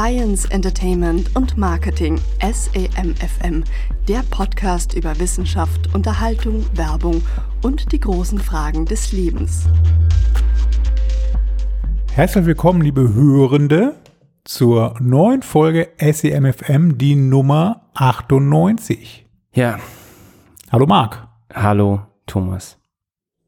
Science, Entertainment und Marketing SEMFM, der Podcast über Wissenschaft, Unterhaltung, Werbung und die großen Fragen des Lebens. Herzlich willkommen, liebe Hörende, zur neuen Folge SEMFM, die Nummer 98. Ja, Hallo Marc, hallo Thomas.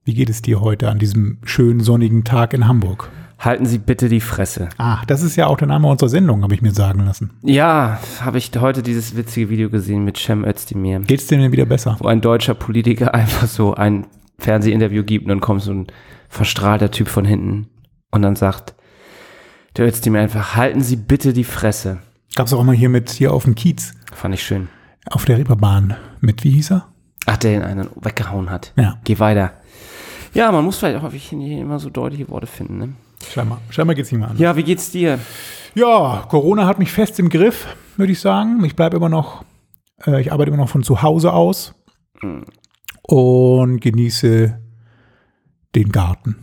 wie geht es dir heute an diesem schönen sonnigen Tag in Hamburg? Halten Sie bitte die Fresse. Ah, das ist ja auch der Name unserer Sendung, habe ich mir sagen lassen. Ja, habe ich heute dieses witzige Video gesehen mit Cem Özdemir, Geht's dir denn wieder besser? wo ein deutscher Politiker einfach so ein Fernsehinterview gibt und dann kommt so ein verstrahlter Typ von hinten und dann sagt der Özdemir einfach, halten Sie bitte die Fresse. Gab's auch mal hier mit, hier auf dem Kiez, Fand ich schön. auf der Reeperbahn mit, wie hieß er? Ach, der ihn einen weggehauen hat. Ja, Geh weiter. Ja, man muss vielleicht auch nicht immer so deutliche Worte finden. Ne? Scheinbar, scheinbar geht's nicht mehr an. Ja, wie geht's dir? Ja, Corona hat mich fest im Griff, würde ich sagen. Ich bleibe immer noch, äh, ich arbeite immer noch von zu Hause aus und genieße den Garten.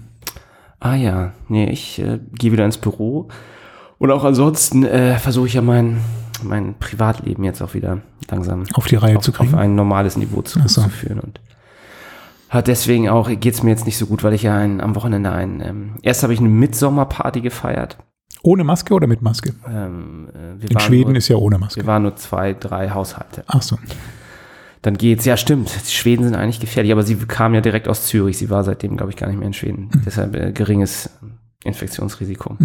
Ah ja, nee, ich äh, gehe wieder ins Büro. Und auch ansonsten äh, versuche ich ja mein, mein Privatleben jetzt auch wieder langsam Auf die Reihe auf, zu auf kriegen. ein normales Niveau zu, so. zu führen. Und hat deswegen auch, geht's mir jetzt nicht so gut, weil ich ja ein, am Wochenende ein, ähm, erst habe ich eine Mitsommerparty gefeiert. Ohne Maske oder mit Maske? Ähm, äh, In Schweden nur, ist ja ohne Maske. Wir waren nur zwei, drei Haushalte. Ach so. Dann geht's, ja stimmt, die Schweden sind eigentlich gefährlich, aber sie kam ja direkt aus Zürich. Sie war seitdem, glaube ich, gar nicht mehr in Schweden. Mhm. Deshalb äh, geringes Infektionsrisiko.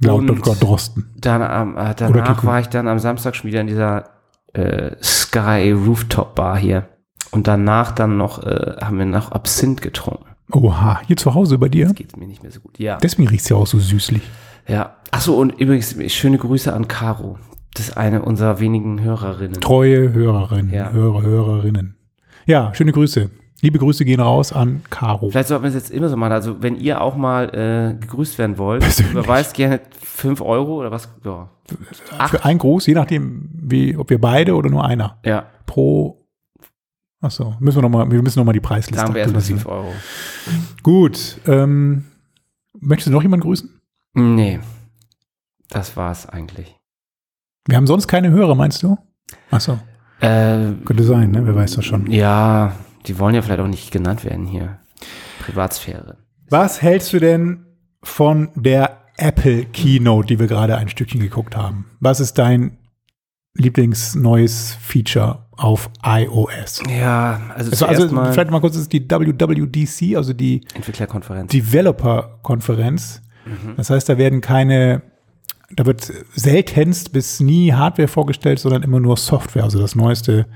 Laut Und- Dr. Drosten. Dann äh, danach war ich dann am Samstag schon wieder in dieser äh, Sky Rooftop Bar hier. Und danach dann noch, äh, haben wir noch Absinth getrunken. Oha, hier zu Hause bei dir? Jetzt geht's mir nicht mehr so gut. Ja. Deswegen riecht's ja auch so süßlich. ja. Achso, und übrigens, schöne Grüße an Caro. Das ist eine unserer wenigen Hörerinnen. Treue Hörerinnen, Ja. Hörer, Hörerinnen. Ja, schöne Grüße. Liebe Grüße gehen raus an Caro. Vielleicht sollten wir es jetzt immer so machen. Also, wenn ihr auch mal äh, gegrüßt werden wollt, Persönlich. überweist gerne 5 Euro oder was? Ja. Für ein Gruß, je nachdem, wie, ob wir beide oder nur einer. Ja, Pro. Ach so, müssen wir noch mal, wir müssen noch mal die Preisliste sagen wir erstmal aktualisieren. 5 Euro. Gut. Ähm, möchtest du noch jemanden grüßen? Nee, das war's eigentlich. Wir haben sonst keine Hörer, meinst du? Ach so, Äh, könnte sein, ne? Wer weiß das schon. Ja, die wollen ja vielleicht auch nicht genannt werden hier. Privatsphäre. Was hältst du denn von der Apple Keynote, die wir gerade ein Stückchen geguckt haben? Was ist dein Lieblingsneues Feature auf iOS? Ja, also, Also, also mal vielleicht mal kurz, das ist die WWDC, also die Entwicklerkonferenz. Developer-Konferenz. Mhm. Das heißt, da werden keine, da wird seltenst bis nie Hardware vorgestellt, sondern immer nur Software, also das neueste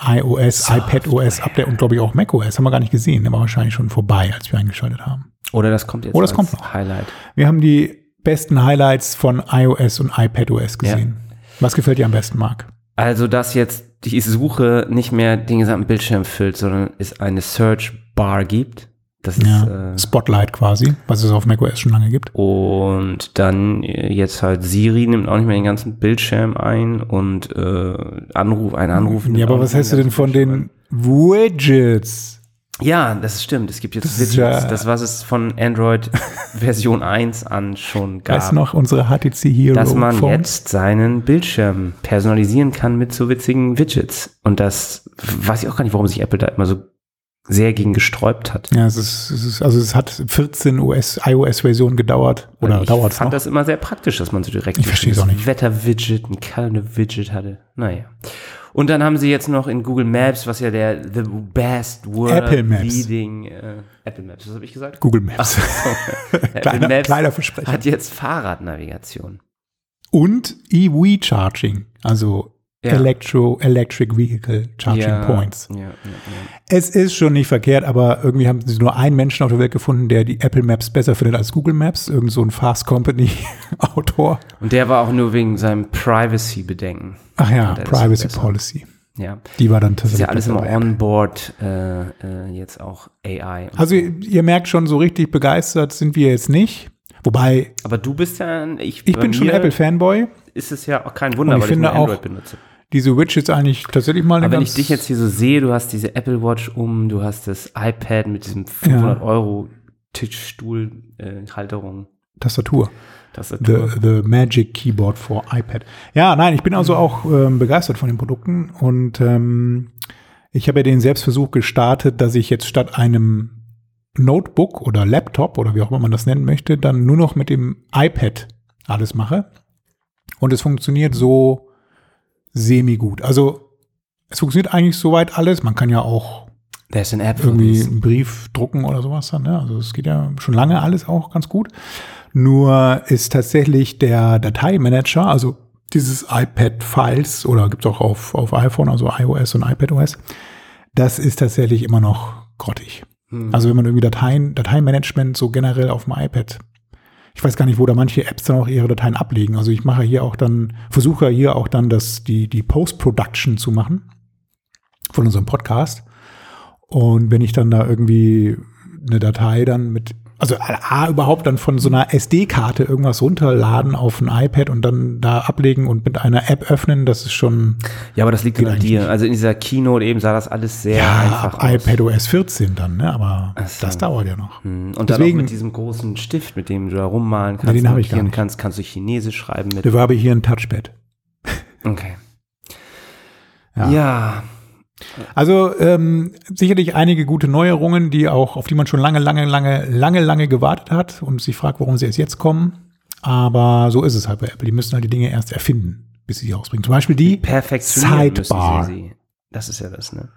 iOS, iPadOS Update und glaube ich auch macOS. Haben wir gar nicht gesehen, aber wahrscheinlich schon vorbei, als wir eingeschaltet haben. Oder das kommt jetzt Oder das kommt noch. Highlight. Wir haben die besten Highlights von iOS und iPadOS gesehen. Was gefällt dir am besten, Marc? Also, dass jetzt die Suche nicht mehr den gesamten Bildschirm füllt, sondern es eine Search Bar gibt. Das ist, Ja, äh, Spotlight quasi, was es auf macOS schon lange gibt. und dann äh, jetzt halt Siri nimmt auch nicht mehr den ganzen Bildschirm ein und äh, Anruf, ein Anruf. Ja, aber was hältst du den denn von den Widgets? Ja, das stimmt. Es gibt jetzt Widgets. ja- das, was es von Android Version 1 an schon gab. Weißt noch, unsere HTC Hero dass man Phones? jetzt seinen Bildschirm personalisieren kann mit so witzigen Widgets. Und das weiß ich auch gar nicht, warum sich Apple da immer so sehr gegen gesträubt hat. Ja, es ist, es ist, also es hat 14 US, iOS-Versionen gedauert. Oder ich dauert es fand noch? das immer sehr praktisch, dass man so direkt Ich verstehe es auch nicht. Wetter-Widget, ein Kalender-Widget hatte. Naja. Und dann haben sie jetzt noch in Google Maps, was ja der the best world Apple Maps. leading äh, Apple Maps, was habe ich gesagt? Google Maps. Apple kleiner, Maps kleiner Versprecher. hat jetzt Fahrradnavigation. Und EV-Charging, also Ja. Electro, Electric Vehicle Charging ja, Points. Ja. Es ist schon nicht verkehrt, aber irgendwie haben sie nur einen Menschen auf der Welt gefunden, der die Apple Maps besser findet als Google Maps. Irgend so ein Fast Company Autor. Und der war auch nur wegen seinem Privacy-Bedenken. Ach ja, Privacy. Policy. Ja. Die war dann Das ist tatsächlich. ja alles immer on-board, äh, äh, jetzt auch AI. Also so. ihr, ihr merkt schon, so richtig begeistert sind wir jetzt nicht. Wobei, Aber du bist ja, ein- ich, ich bin schon Apple-Fanboy. Ist es ja auch kein Wunder, Und ich weil finde ich nur auch, Android benutze. Diese Widgets eigentlich tatsächlich mal eine Aber wenn ich dich jetzt hier so sehe, du hast diese Apple Watch um, du hast das iPad mit diesem 500 Euro Tischstuhl, äh, Halterung. Tastatur. Tastatur. The, the Magic Keyboard for iPad. Ja, nein, ich bin also auch ähm, begeistert von den Produkten und ähm, ich habe ja den Selbstversuch gestartet, dass ich jetzt statt einem Notebook oder Laptop oder wie auch immer man das nennen möchte, dann nur noch mit dem iPad alles mache. Und es funktioniert so semi gut. Also es funktioniert eigentlich soweit alles. Man kann ja auch irgendwie einen Brief drucken oder sowas dann. Ne? Also es geht ja schon lange alles auch ganz gut. Nur ist tatsächlich der Dateimanager, also dieses iPad-Files oder gibt's auch auf, auf iPhone, also iOS und iPadOS, das ist tatsächlich immer noch grottig. Hm. Also wenn man irgendwie Dateien, Dateimanagement so generell auf dem iPad, ich weiß gar nicht, wo da manche Apps dann auch ihre Dateien ablegen. Also ich mache hier auch dann, versuche hier auch dann das, die, die Post-Production zu machen von unserem Podcast. Und wenn ich dann da irgendwie eine Datei dann mit, also A, überhaupt dann von so einer SD-Karte irgendwas runterladen auf ein iPad und dann da ablegen und mit einer App öffnen, das ist schon Ja, aber das liegt an dir. nicht. Also in dieser Keynote eben sah das alles sehr ja, einfach ab aus. iPadOS 14 dann, ne? Aber so. das dauert ja noch. Hm, Und dann auch Deswegen- mit diesem großen Stift, mit dem du da rummalen kannst, den habe ich gar nicht. kannst, kannst du Chinesisch schreiben mit. Da habe ich hier ein Touchpad. Okay. Ja. Ja. Also ähm, sicherlich einige gute Neuerungen, die auch, auf die man schon lange, lange, lange, lange, lange gewartet hat und sich fragt, warum sie erst jetzt kommen. Aber so ist es halt bei Apple. Die müssen halt die Dinge erst erfinden, bis sie sie ausbringen. Zum Beispiel die Sidebar. Das ist ja das, ne?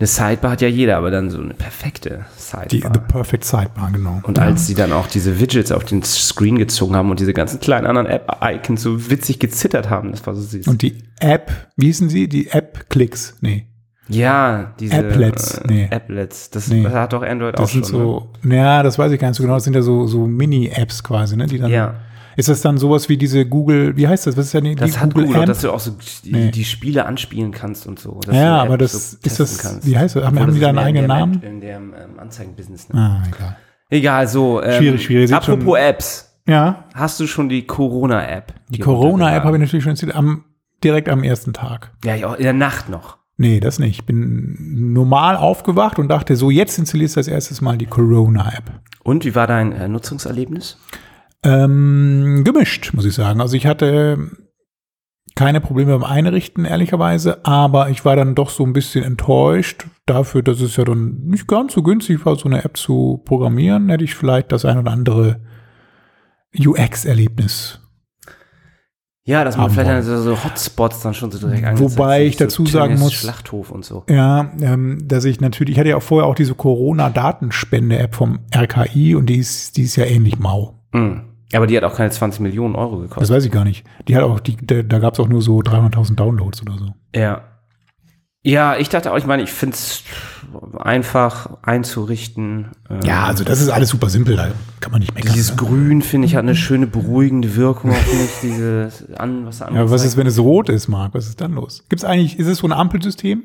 Eine Sidebar hat ja jeder, aber dann so eine perfekte Die Sidebar. The Perfect Sidebar, genau. und als sie dann auch diese Widgets auf den Screen gezogen haben und diese ganzen kleinen anderen App-Icons so witzig gezittert haben, das war so süß. Und die App, wie hießen sie? Die App-Klicks. Nee. ja, diese Applets, äh, nee. Applets, das Nee. hat doch Android auch Das schon. sind so, ja, das weiß ich gar nicht so genau. Das sind ja so, so Mini-Apps quasi, ne? Die dann, ne? Ja, Ist das dann sowas wie diese Google, wie heißt das? Was ist ja die, das die hat Google, Amp? dass du auch so die, Nee. die Spiele anspielen kannst und so. Ja, aber das, so ist das, kannst. wie heißt das? Haben, Obwohl, haben die das da einen eigenen Namen? In dem ähm, Anzeigenbusiness. Ne? Ah, egal. Egal, so. Ähm, Schwierig, schwierig. Apropos schon- Apps. Ja, Hast du schon die Corona-App? die Corona-App habe ich natürlich schon installiert, am, direkt am ersten Tag. Ja, auch in der Nacht noch. Nee, das nicht. Ich bin normal aufgewacht und dachte, so jetzt installierst du als erstes mal die Corona-App. Und wie war dein äh, Nutzungserlebnis? Ähm, gemischt, muss ich sagen. Also ich hatte keine Probleme beim Einrichten, ehrlicherweise, aber ich war dann doch so ein bisschen enttäuscht dafür, dass es ja dann nicht ganz so günstig war, so eine App zu programmieren, hätte ich vielleicht das ein oder andere UX-Erlebnis. Ja, dass man vielleicht so, so Hotspots dann schon so direkt Wobei ich dazu so sagen muss- Schlachthof und so. Ja, ähm, dass ich natürlich, ich hatte ja auch vorher auch diese Corona-Datenspende-App vom RKI und die ist, die ist ja ähnlich mau. Mhm. Aber die hat auch keine 20 Millionen Euro Das gekostet. weiß ich gar nicht. Die hat auch, die, da, gab es auch nur so 300.000 Downloads oder so. Ja. Ja, ich dachte auch, ich meine, ich finde es einfach einzurichten. Ähm, Ja, also das ist alles super simpel, da kann man nicht meckern. Dieses ne? Grün, finde ich, hat eine schöne beruhigende Wirkung auf mich. Diese an, was Ja, was ist, wenn es rot ist, Marc? Was ist dann los? Gibt's eigentlich, ist es so ein Ampelsystem?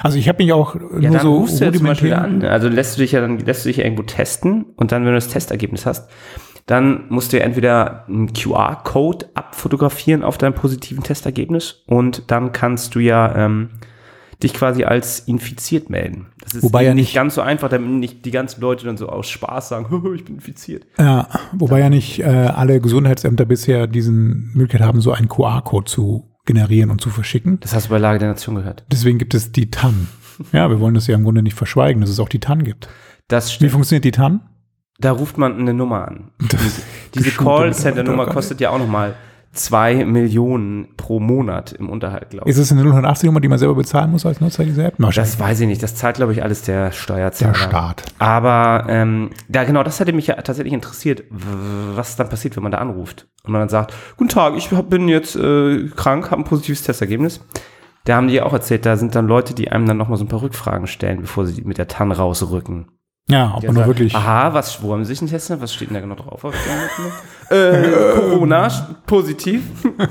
Also ich habe mich auch Ja, nur so rufst du ja zum Beispiel an. Also lässt du dich ja dann lässt du dich ja irgendwo testen und dann, wenn du das Testergebnis hast, dann musst du ja entweder einen QR-Code abfotografieren auf deinem positiven Testergebnis und dann kannst du ja ähm, dich quasi als infiziert melden. Das ist Wobei ja nicht ganz so einfach, damit nicht die ganzen Leute dann so aus Spaß sagen, ich bin infiziert. Ja, wobei ja nicht äh, alle Gesundheitsämter bisher diesen Möglichkeit haben, so einen QR-Code zu generieren und zu verschicken. Das hast du bei Lage der Nation gehört. Deswegen gibt es die TAN. Ja, wir wollen das ja im Grunde nicht verschweigen, dass es auch die TAN gibt. Das Wie stimmt. funktioniert die TAN? Da ruft man eine Nummer an. Diese Callcenter-Nummer kostet ja auch nochmal zwei Millionen pro Monat im Unterhalt, glaube ich. Ist es eine 080-Nummer, die man selber bezahlen muss als Nutzer dieser App? Das weiß ich nicht. Das zahlt, glaube ich, alles der Steuerzahler. der Staat. Aber ähm, ja, genau, das hätte mich ja tatsächlich interessiert, was dann passiert, wenn man da anruft. Und man dann sagt, guten Tag, ich bin jetzt äh, krank, habe ein positives Testergebnis. Da haben die ja auch erzählt, da sind dann Leute, die einem dann nochmal so ein paar Rückfragen stellen, bevor sie mit der TAN rausrücken. Ja, ob man sagen, wirklich. Aha, was, wo haben Sie sich denn testen? Was steht denn da genau drauf? auf der Note? äh, Corona, positiv.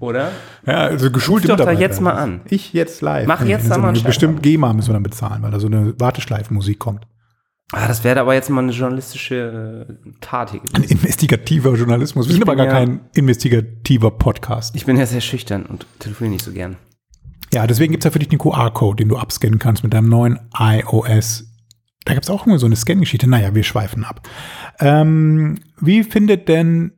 Oder? Ja, also Ruf geschulte doch da jetzt mal an. Ich jetzt live. Mach jetzt da so mal eine einen Bestimmt GEMA müssen wir dann bezahlen, weil da so eine Warteschleifenmusik kommt. Ah, das wäre aber jetzt mal eine journalistische äh, Tat hier Ein gewesen. investigativer Journalismus. Wir Ich sind aber gar ja- kein investigativer Podcast. Ich bin ja sehr schüchtern und telefoniere nicht so gern. Ja, deswegen gibt's ja für dich den QR-Code, den du abscannen kannst mit deinem neuen iOS da gibt's auch immer so eine Scan-Geschichte. Naja, wir schweifen ab. Ähm, wie findet denn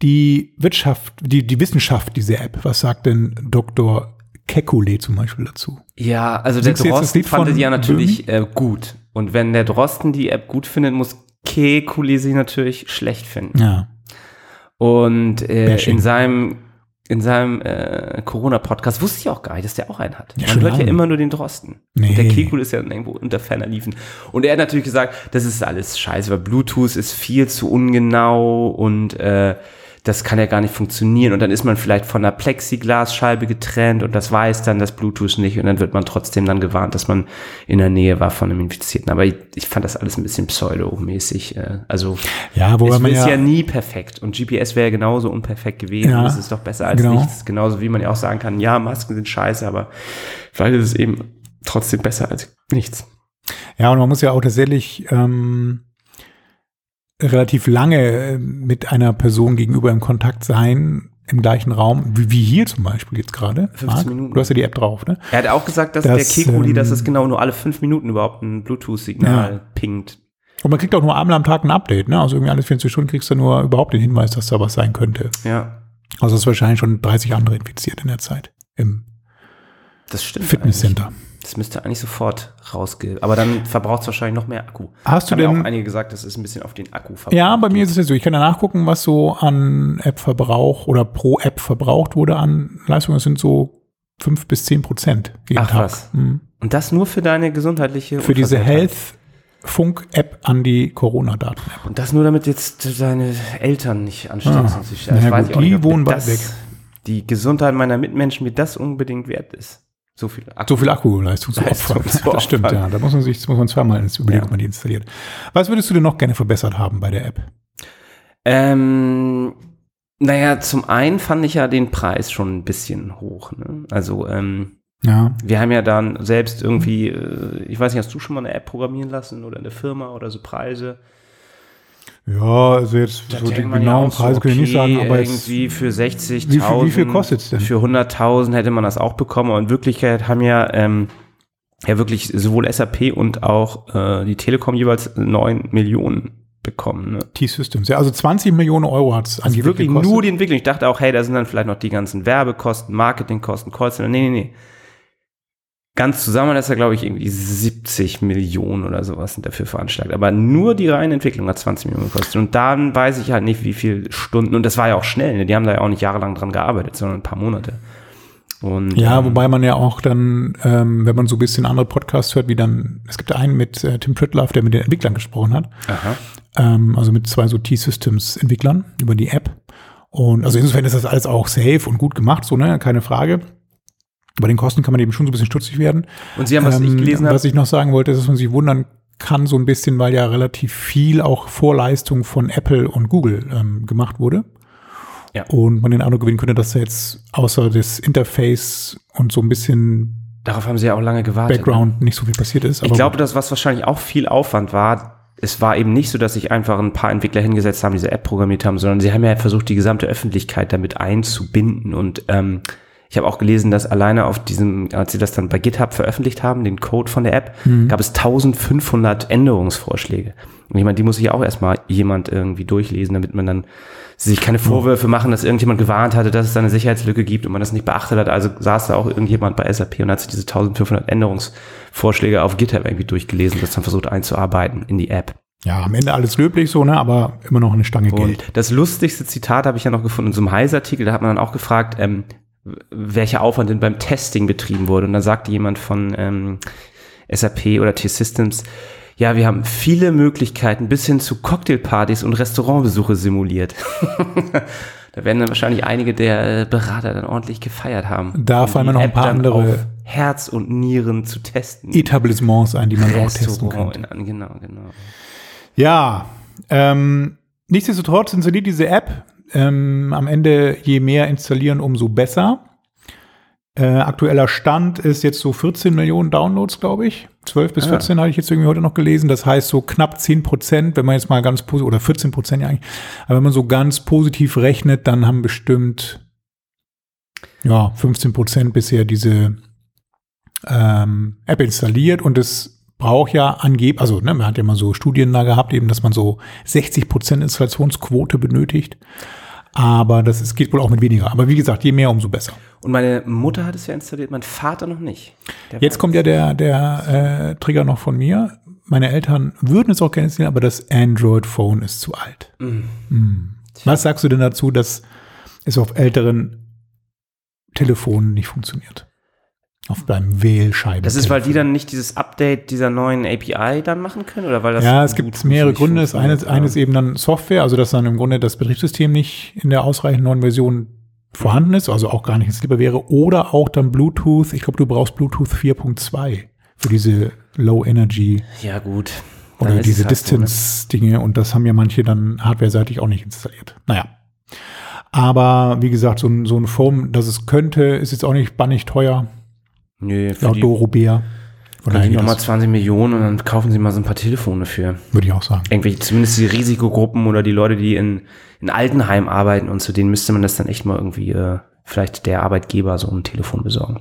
die Wirtschaft, die, die Wissenschaft diese App? Was sagt denn Dr. Kekulé zum Beispiel dazu? Ja, also der Singst das Drosten fand die ja natürlich äh, gut. Und wenn der Drosten die App gut findet, muss Kekulé sie natürlich schlecht finden. Ja. Und äh, in seinem, in seinem äh, Corona-Podcast wusste ich auch gar nicht, dass der auch einen hat. Ja, Man hört ja lange. immer nur den Drosten. Nee. Und der Kekul ist ja irgendwo unter ferner Liefen. Und er hat natürlich gesagt, das ist alles scheiße, weil Bluetooth ist viel zu ungenau und äh, das kann ja gar nicht funktionieren. Und dann ist man vielleicht von einer Plexiglasscheibe getrennt und das weiß dann das Bluetooth nicht. Und dann wird man trotzdem dann gewarnt, dass man in der Nähe war von einem Infizierten. Aber ich, ich fand das alles ein bisschen pseudo-mäßig. Äh, also Ja, wobei es man ist ja, ja, nie perfekt und GPS wäre ja genauso unperfekt gewesen. Ja, das ist doch besser als genau. nichts. Genauso wie man ja auch sagen kann, ja, Masken sind scheiße, aber vielleicht ist es eben trotzdem besser als nichts. ja, und man muss ja auch tatsächlich ähm, relativ lange äh, mit einer Person gegenüber im Kontakt sein, im gleichen Raum, wie, wie hier zum Beispiel jetzt gerade. 15 Marc. Minuten. Du hast ja die App drauf, ne? Er hat auch gesagt, dass Das, der Kekuli, ähm, dass es genau nur alle fünf Minuten überhaupt ein Bluetooth-Signal pingt. Und man kriegt auch nur einmal am Tag ein Update, ne? Also irgendwie alle 24 Stunden kriegst du nur überhaupt den Hinweis, dass da was sein könnte. Ja, Also es ist wahrscheinlich schon 30 andere infiziert in der Zeit im das stimmt. Fitnesscenter. eigentlich. Das müsste eigentlich sofort rausgehen. Aber dann verbraucht es wahrscheinlich noch mehr Akku. Hast du Haben denn- auch einige gesagt, das ist ein bisschen auf den Akku verbraucht. Ja, bei mir ist es ja so, ich kann ja nachgucken, was so an App-Verbrauch oder pro App verbraucht wurde an Leistung. Das sind so fünf bis zehn Prozent jeden Ach, Tag. was. Mhm. Und das nur für deine gesundheitliche Für diese Unversehrtheit. Health-Funk-App an die Corona-Daten-App. Und das nur, damit jetzt deine Eltern nicht anstecken. Ah. ja, die nicht, wohnen weit weg. Die Gesundheit meiner Mitmenschen mir das unbedingt wert ist. So viel Akku. So viel Akkuleistung zu opfern. Das stimmt, ja. Da muss man sich, muss man zweimal ins überlegen, Ja. ob man die installiert. Was würdest du denn noch gerne verbessert haben bei der App? Ähm, naja, zum einen fand ich ja den Preis schon ein bisschen hoch. Ne? Also, ähm, Ja. wir haben ja dann selbst irgendwie, äh, ich weiß nicht, hast du schon mal eine App programmieren lassen oder eine Firma oder so Preise? Ja, also jetzt Da so die genauen auch so, Preise kann ich nicht okay, sagen, aber jetzt, irgendwie für 60.000. Wie viel- wie viel kostet's denn? Für 100.000 hätte man das auch bekommen. Aber in Wirklichkeit haben ja, ähm, ja wirklich sowohl SAP und auch äh, die Telekom jeweils 9 Millionen bekommen. Ne? T-Systems. Ja, also 20 Millionen Euro hat es Also wirklich nur die Entwicklung. Ich dachte auch, hey, da sind dann vielleicht noch die ganzen Werbekosten, Marketingkosten, Callcenter. Nee, nee, nee. Ganz zusammen ist ja, glaube ich, irgendwie 70 Millionen oder sowas sind dafür veranschlagt. Aber nur die reine Entwicklung hat 20 Millionen gekostet. Und dann weiß ich halt nicht, wie viele Stunden. Und das war ja auch schnell. Ne? Die haben da ja auch nicht jahrelang dran gearbeitet, sondern ein paar Monate. Und, Ja, ähm, wobei man ja auch dann, ähm, wenn man so ein bisschen andere Podcasts hört, wie dann, es gibt einen mit äh, Tim Pritloff, der mit den Entwicklern gesprochen hat, Aha. ähm, also mit zwei so T-Systems-Entwicklern über die App. Und also insofern ist das alles auch safe und gut gemacht, so, ne, keine Frage. Bei den Kosten kann man eben schon so ein bisschen stutzig werden. Und Sie haben, was ich Ähm, gelesen habe, Was ich noch sagen wollte, ist, dass man sich wundern kann, so ein bisschen, weil ja relativ viel auch Vorleistung von Apple und Google ähm, gemacht wurde. Ja. Und man den Eindruck gewinnen könnte, dass da jetzt außer das Interface und so ein bisschen darauf haben Sie ja auch lange gewartet. ne? Background nicht so viel passiert ist. Ich glaube, dass was wahrscheinlich auch viel Aufwand war, es war eben nicht so, dass sich einfach ein paar Entwickler hingesetzt haben, diese App programmiert haben, sondern sie haben ja versucht, die gesamte Öffentlichkeit damit einzubinden. Und ähm, ich habe auch gelesen, dass alleine auf diesem, als sie das dann bei GitHub veröffentlicht haben, den Code von der App, gab es 1500 Änderungsvorschläge. Und ich meine, die muss sich auch erstmal jemand irgendwie durchlesen, damit man dann sich keine Vorwürfe machen, dass irgendjemand gewarnt hatte, dass es da eine Sicherheitslücke gibt und man das nicht beachtet hat. Also saß da auch irgendjemand bei SAP und hat sich diese 1500 Änderungsvorschläge auf GitHub irgendwie durchgelesen und das dann versucht einzuarbeiten in die App. ja, am Ende alles löblich so, ne, aber immer noch eine Stange Und Geld. das lustigste Zitat habe ich ja noch gefunden in so einem Heise-Artikel, da hat man dann auch gefragt, ähm, welcher Aufwand denn beim Testing betrieben wurde. Und da sagte jemand von ähm, SAP oder T-Systems, ja, wir haben viele Möglichkeiten bis hin zu Cocktailpartys und Restaurantbesuche simuliert. da werden dann wahrscheinlich einige der äh, Berater dann ordentlich gefeiert haben. Da fallen mir noch ein paar dann andere Herz und Nieren zu testen. Etablissements ein, die man auch testen könnte. in, genau, genau. Ja, ähm, nichtsdestotrotz installiert diese App. Ähm, am Ende, je mehr installieren, umso besser. Äh, aktueller Stand ist jetzt so 14 Millionen Downloads, glaube ich. 12 bis Ah. 14 hatte ich jetzt irgendwie heute noch gelesen. Das heißt so knapp 10 Prozent, wenn man jetzt mal ganz positiv, oder 14 Prozent ja eigentlich. Aber wenn man so ganz positiv rechnet, dann haben bestimmt, ja, 15 Prozent bisher diese ähm, App installiert und das braucht ja angeblich, also ne, man hat ja mal so Studien da gehabt, eben, dass man so 60 Prozent Installationsquote benötigt. Aber das ist, geht wohl auch mit weniger. Aber wie gesagt, je mehr, umso besser. Und meine Mutter hat es ja installiert, mein Vater noch nicht. Der Jetzt kommt ja der, der äh, Trigger noch von mir. Meine Eltern würden es auch gerne sehen, aber das Android-Phone ist zu alt. Mm. Was sagst du denn dazu, dass es auf älteren Telefonen nicht funktioniert? Auf beim Wählscheiben. Das ist, weil die dann nicht dieses Update dieser neuen API dann machen können? Oder weil das Ja, es gibt mehrere Gründe. Das funktioniert, eines, eines eben dann Software, also dass dann im Grunde das Betriebssystem nicht in der ausreichenden neuen Version vorhanden ist, also auch gar nicht installierbar wäre. Oder auch dann Bluetooth. Ich glaube, du brauchst Bluetooth 4.2 für diese Low Energy Ja, gut. Dann oder ist diese es halt so, ne? Distance-Dinge. Und das haben ja manche dann hardware-seitig auch nicht installiert. Naja. Aber wie gesagt, so ein, so ein Phone, das es könnte, ist jetzt auch nicht bannig teuer. Nö, für Laut Doro Bär. Daher nochmal geht 20 Millionen und dann kaufen sie mal so ein paar Telefone für. Würde ich auch sagen. Irgendwelche, zumindest die Risikogruppen oder die Leute, die in, in Altenheim arbeiten und zu denen müsste man das dann echt mal irgendwie, äh, vielleicht der Arbeitgeber so ein Telefon besorgen.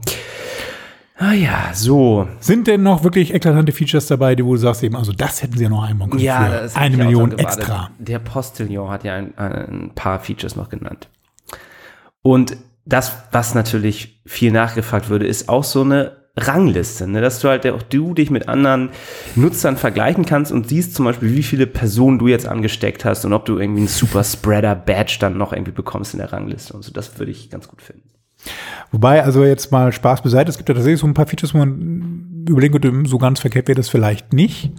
Ah ja, so. Sind denn noch wirklich eklatante Features dabei, die wo du sagst eben, also das hätten sie ja noch einbauen können Ja, das eine Million extra. Der Postillon hat ja ein, ein paar Features noch genannt. Und das, was natürlich viel nachgefragt würde, ist auch so eine Rangliste, ne? dass du halt auch du dich mit anderen Nutzern vergleichen kannst und siehst zum Beispiel, wie viele Personen du jetzt angesteckt hast und ob du irgendwie einen Super Spreader Badge dann noch irgendwie bekommst in der Rangliste und so. Das würde ich ganz gut finden. Wobei, also jetzt mal Spaß beiseite, es gibt ja tatsächlich so ein paar Features, wo man überlegen könnte, so ganz verkehrt wäre das vielleicht nicht.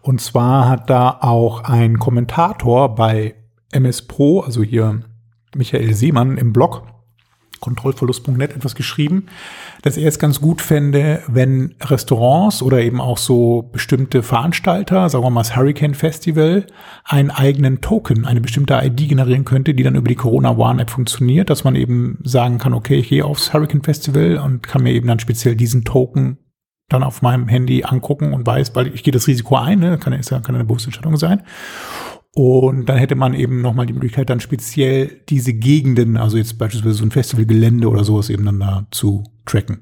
Und zwar hat da auch ein Kommentator bei MS Pro, also hier Michael Seemann im Blog, kontrollverlust.net etwas geschrieben, dass er es ganz gut fände, wenn Restaurants oder eben auch so bestimmte Veranstalter, sagen wir mal das Hurricane Festival, einen eigenen Token, eine bestimmte ID generieren könnte, die dann über die Corona One App funktioniert, dass man eben sagen kann, okay, ich gehe aufs Hurricane Festival und kann mir eben dann speziell diesen Token dann auf meinem Handy angucken und weiß, weil ich gehe das Risiko ein, ne? kann, ist ja, kann eine bewusste Entscheidung sein. Und dann hätte man eben nochmal die Möglichkeit, dann speziell diese Gegenden, also jetzt beispielsweise so ein Festivalgelände oder sowas eben dann da zu tracken,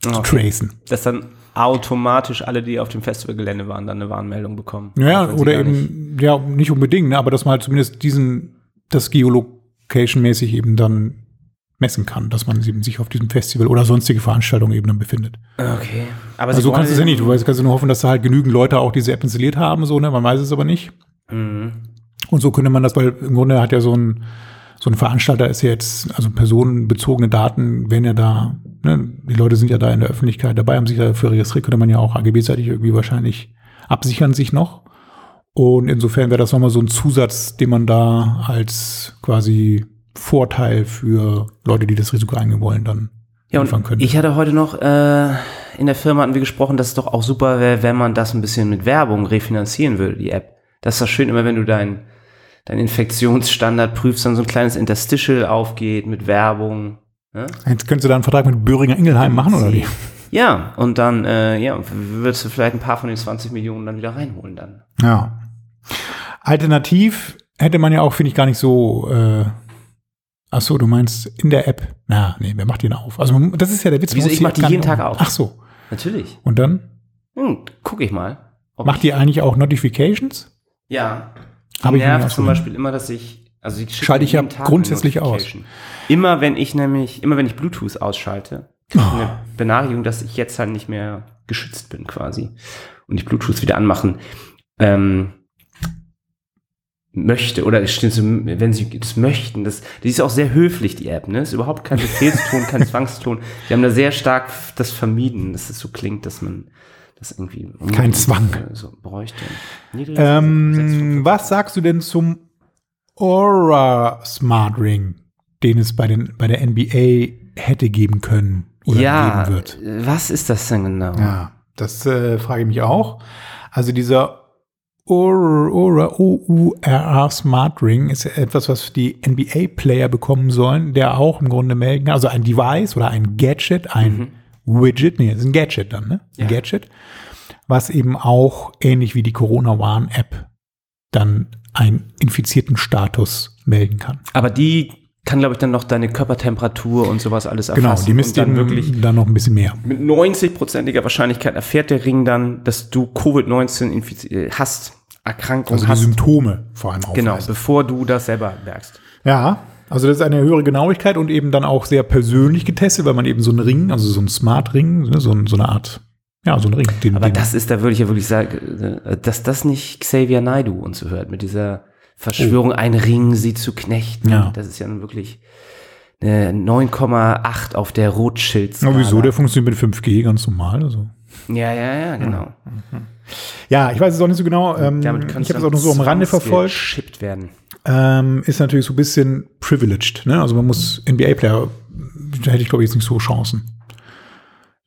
zu Okay. tracen. Dass dann automatisch alle, die auf dem Festivalgelände waren, dann eine Warnmeldung bekommen. Ja, oder gar nicht- eben, ja, nicht unbedingt, ne, aber dass man halt zumindest diesen, das Geolocation-mäßig eben dann messen kann, dass man eben sich auf diesem Festival oder sonstige Veranstaltungen eben dann befindet. Okay. Aber Also so kannst du es ja nicht, du weißt, kannst du nur hoffen, dass da halt genügend Leute auch diese App installiert haben, so, ne, man weiß es aber nicht. Mhm. Und so könnte man das, weil im Grunde hat ja so ein, so ein Veranstalter ist ja jetzt, also personenbezogene Daten werden ja da, ne, die Leute sind ja da in der Öffentlichkeit dabei, haben sich dafür registriert, könnte man ja auch AGB-seitig irgendwie wahrscheinlich absichern sich noch. Und insofern wäre das nochmal so ein Zusatz, den man da als quasi Vorteil für Leute, die das Risiko eingehen wollen, dann Ja, und könnte. ich hatte heute noch, äh, in der Firma hatten wir gesprochen, dass es doch auch super wäre, wenn man das ein bisschen mit Werbung refinanzieren würde, die App. Das ist doch schön, immer wenn du dein, dein Infektionsstandard prüfst, dann so ein kleines Interstitial aufgeht mit Werbung. Ne? Jetzt könntest du da einen Vertrag mit Böhringer Ingelheim machen, oder wie? Ja, und dann, äh, ja, würdest du vielleicht ein paar von den 20 Millionen dann wieder reinholen dann. Ja. Alternativ hätte man ja auch, finde ich, gar nicht so. Äh, ach so, du meinst in der App? Na, nee, wer macht den auf? Also man- das ist ja der Witz. Wieso? Ich mach die jeden Tag auf. Ach so. Natürlich. Und dann Hm, guck ich mal. macht die eigentlich auch Notifications? Ja. Die Hab ich nervt zum Beispiel immer, dass ich, also ich schicke Schalte ich ja grundsätzlich aus. Immer wenn ich nämlich, immer wenn ich Bluetooth ausschalte, kriege ich Oh. eine Benachrichtigung, dass ich jetzt halt nicht mehr geschützt bin quasi. Und ich Bluetooth wieder anmachen ähm, möchte oder wenn sie das möchten, das, die ist auch sehr höflich, die App, ne? Ist überhaupt kein Befehlston, kein Zwangston. Die haben da sehr stark das vermieden, dass es so klingt, dass man das irgendwie Kein Zwang. so bräuchte. Ähm, was sagst du denn zum Aura Smart Ring, den es bei, den, bei der NBA hätte geben können oder ja, geben wird? was ist das denn genau? Ja, das äh, frage ich mich auch. Also dieser Aura, Aura, O-U-R-A Smart Ring ist etwas, was die NBA-Player bekommen sollen, der auch im Grunde melden kann. Also ein Device oder ein Gadget, ein Widget, nee, das ist ein Gadget dann, ne? Ein Ja. Gadget, was eben auch ähnlich wie die Corona Warn App dann einen infizierten Status melden kann. Aber die kann, glaube ich, dann noch deine Körpertemperatur und sowas alles Genau, erfassen. die misst dann wirklich dann noch ein bisschen mehr. mit 90-prozentiger Wahrscheinlichkeit erfährt der Ring dann, dass du Covid-19 infiz- äh, hast, Erkrankung Also die hast. Symptome vor allem Genau, aufweist. bevor du das selber merkst. Ja, also das ist eine höhere Genauigkeit und eben dann auch sehr persönlich getestet, weil man eben so einen Ring, also so einen Smart-Ring, ne, so, so eine Art, ja, so ein Ring. Den, Aber den, das ist, da würde ich ja wirklich sagen, äh, dass das nicht Xavier Naidoo und so hört, mit dieser Verschwörung, ein Ring sie zu knechten. Ja. Das ist ja nun wirklich eine 9,8 auf der rothschild Na, wieso? Der funktioniert mit 5G ganz normal. Also. Ja, ja, ja, genau. Ja, ich weiß es auch nicht so genau. Ähm, Damit ich kannst habe es auch nur so am Rande verfolgt. Werden. Ähm, ist natürlich so ein bisschen privileged. Ne? Also man muss NBA-Player, da hätte ich glaube ich jetzt nicht so Chancen,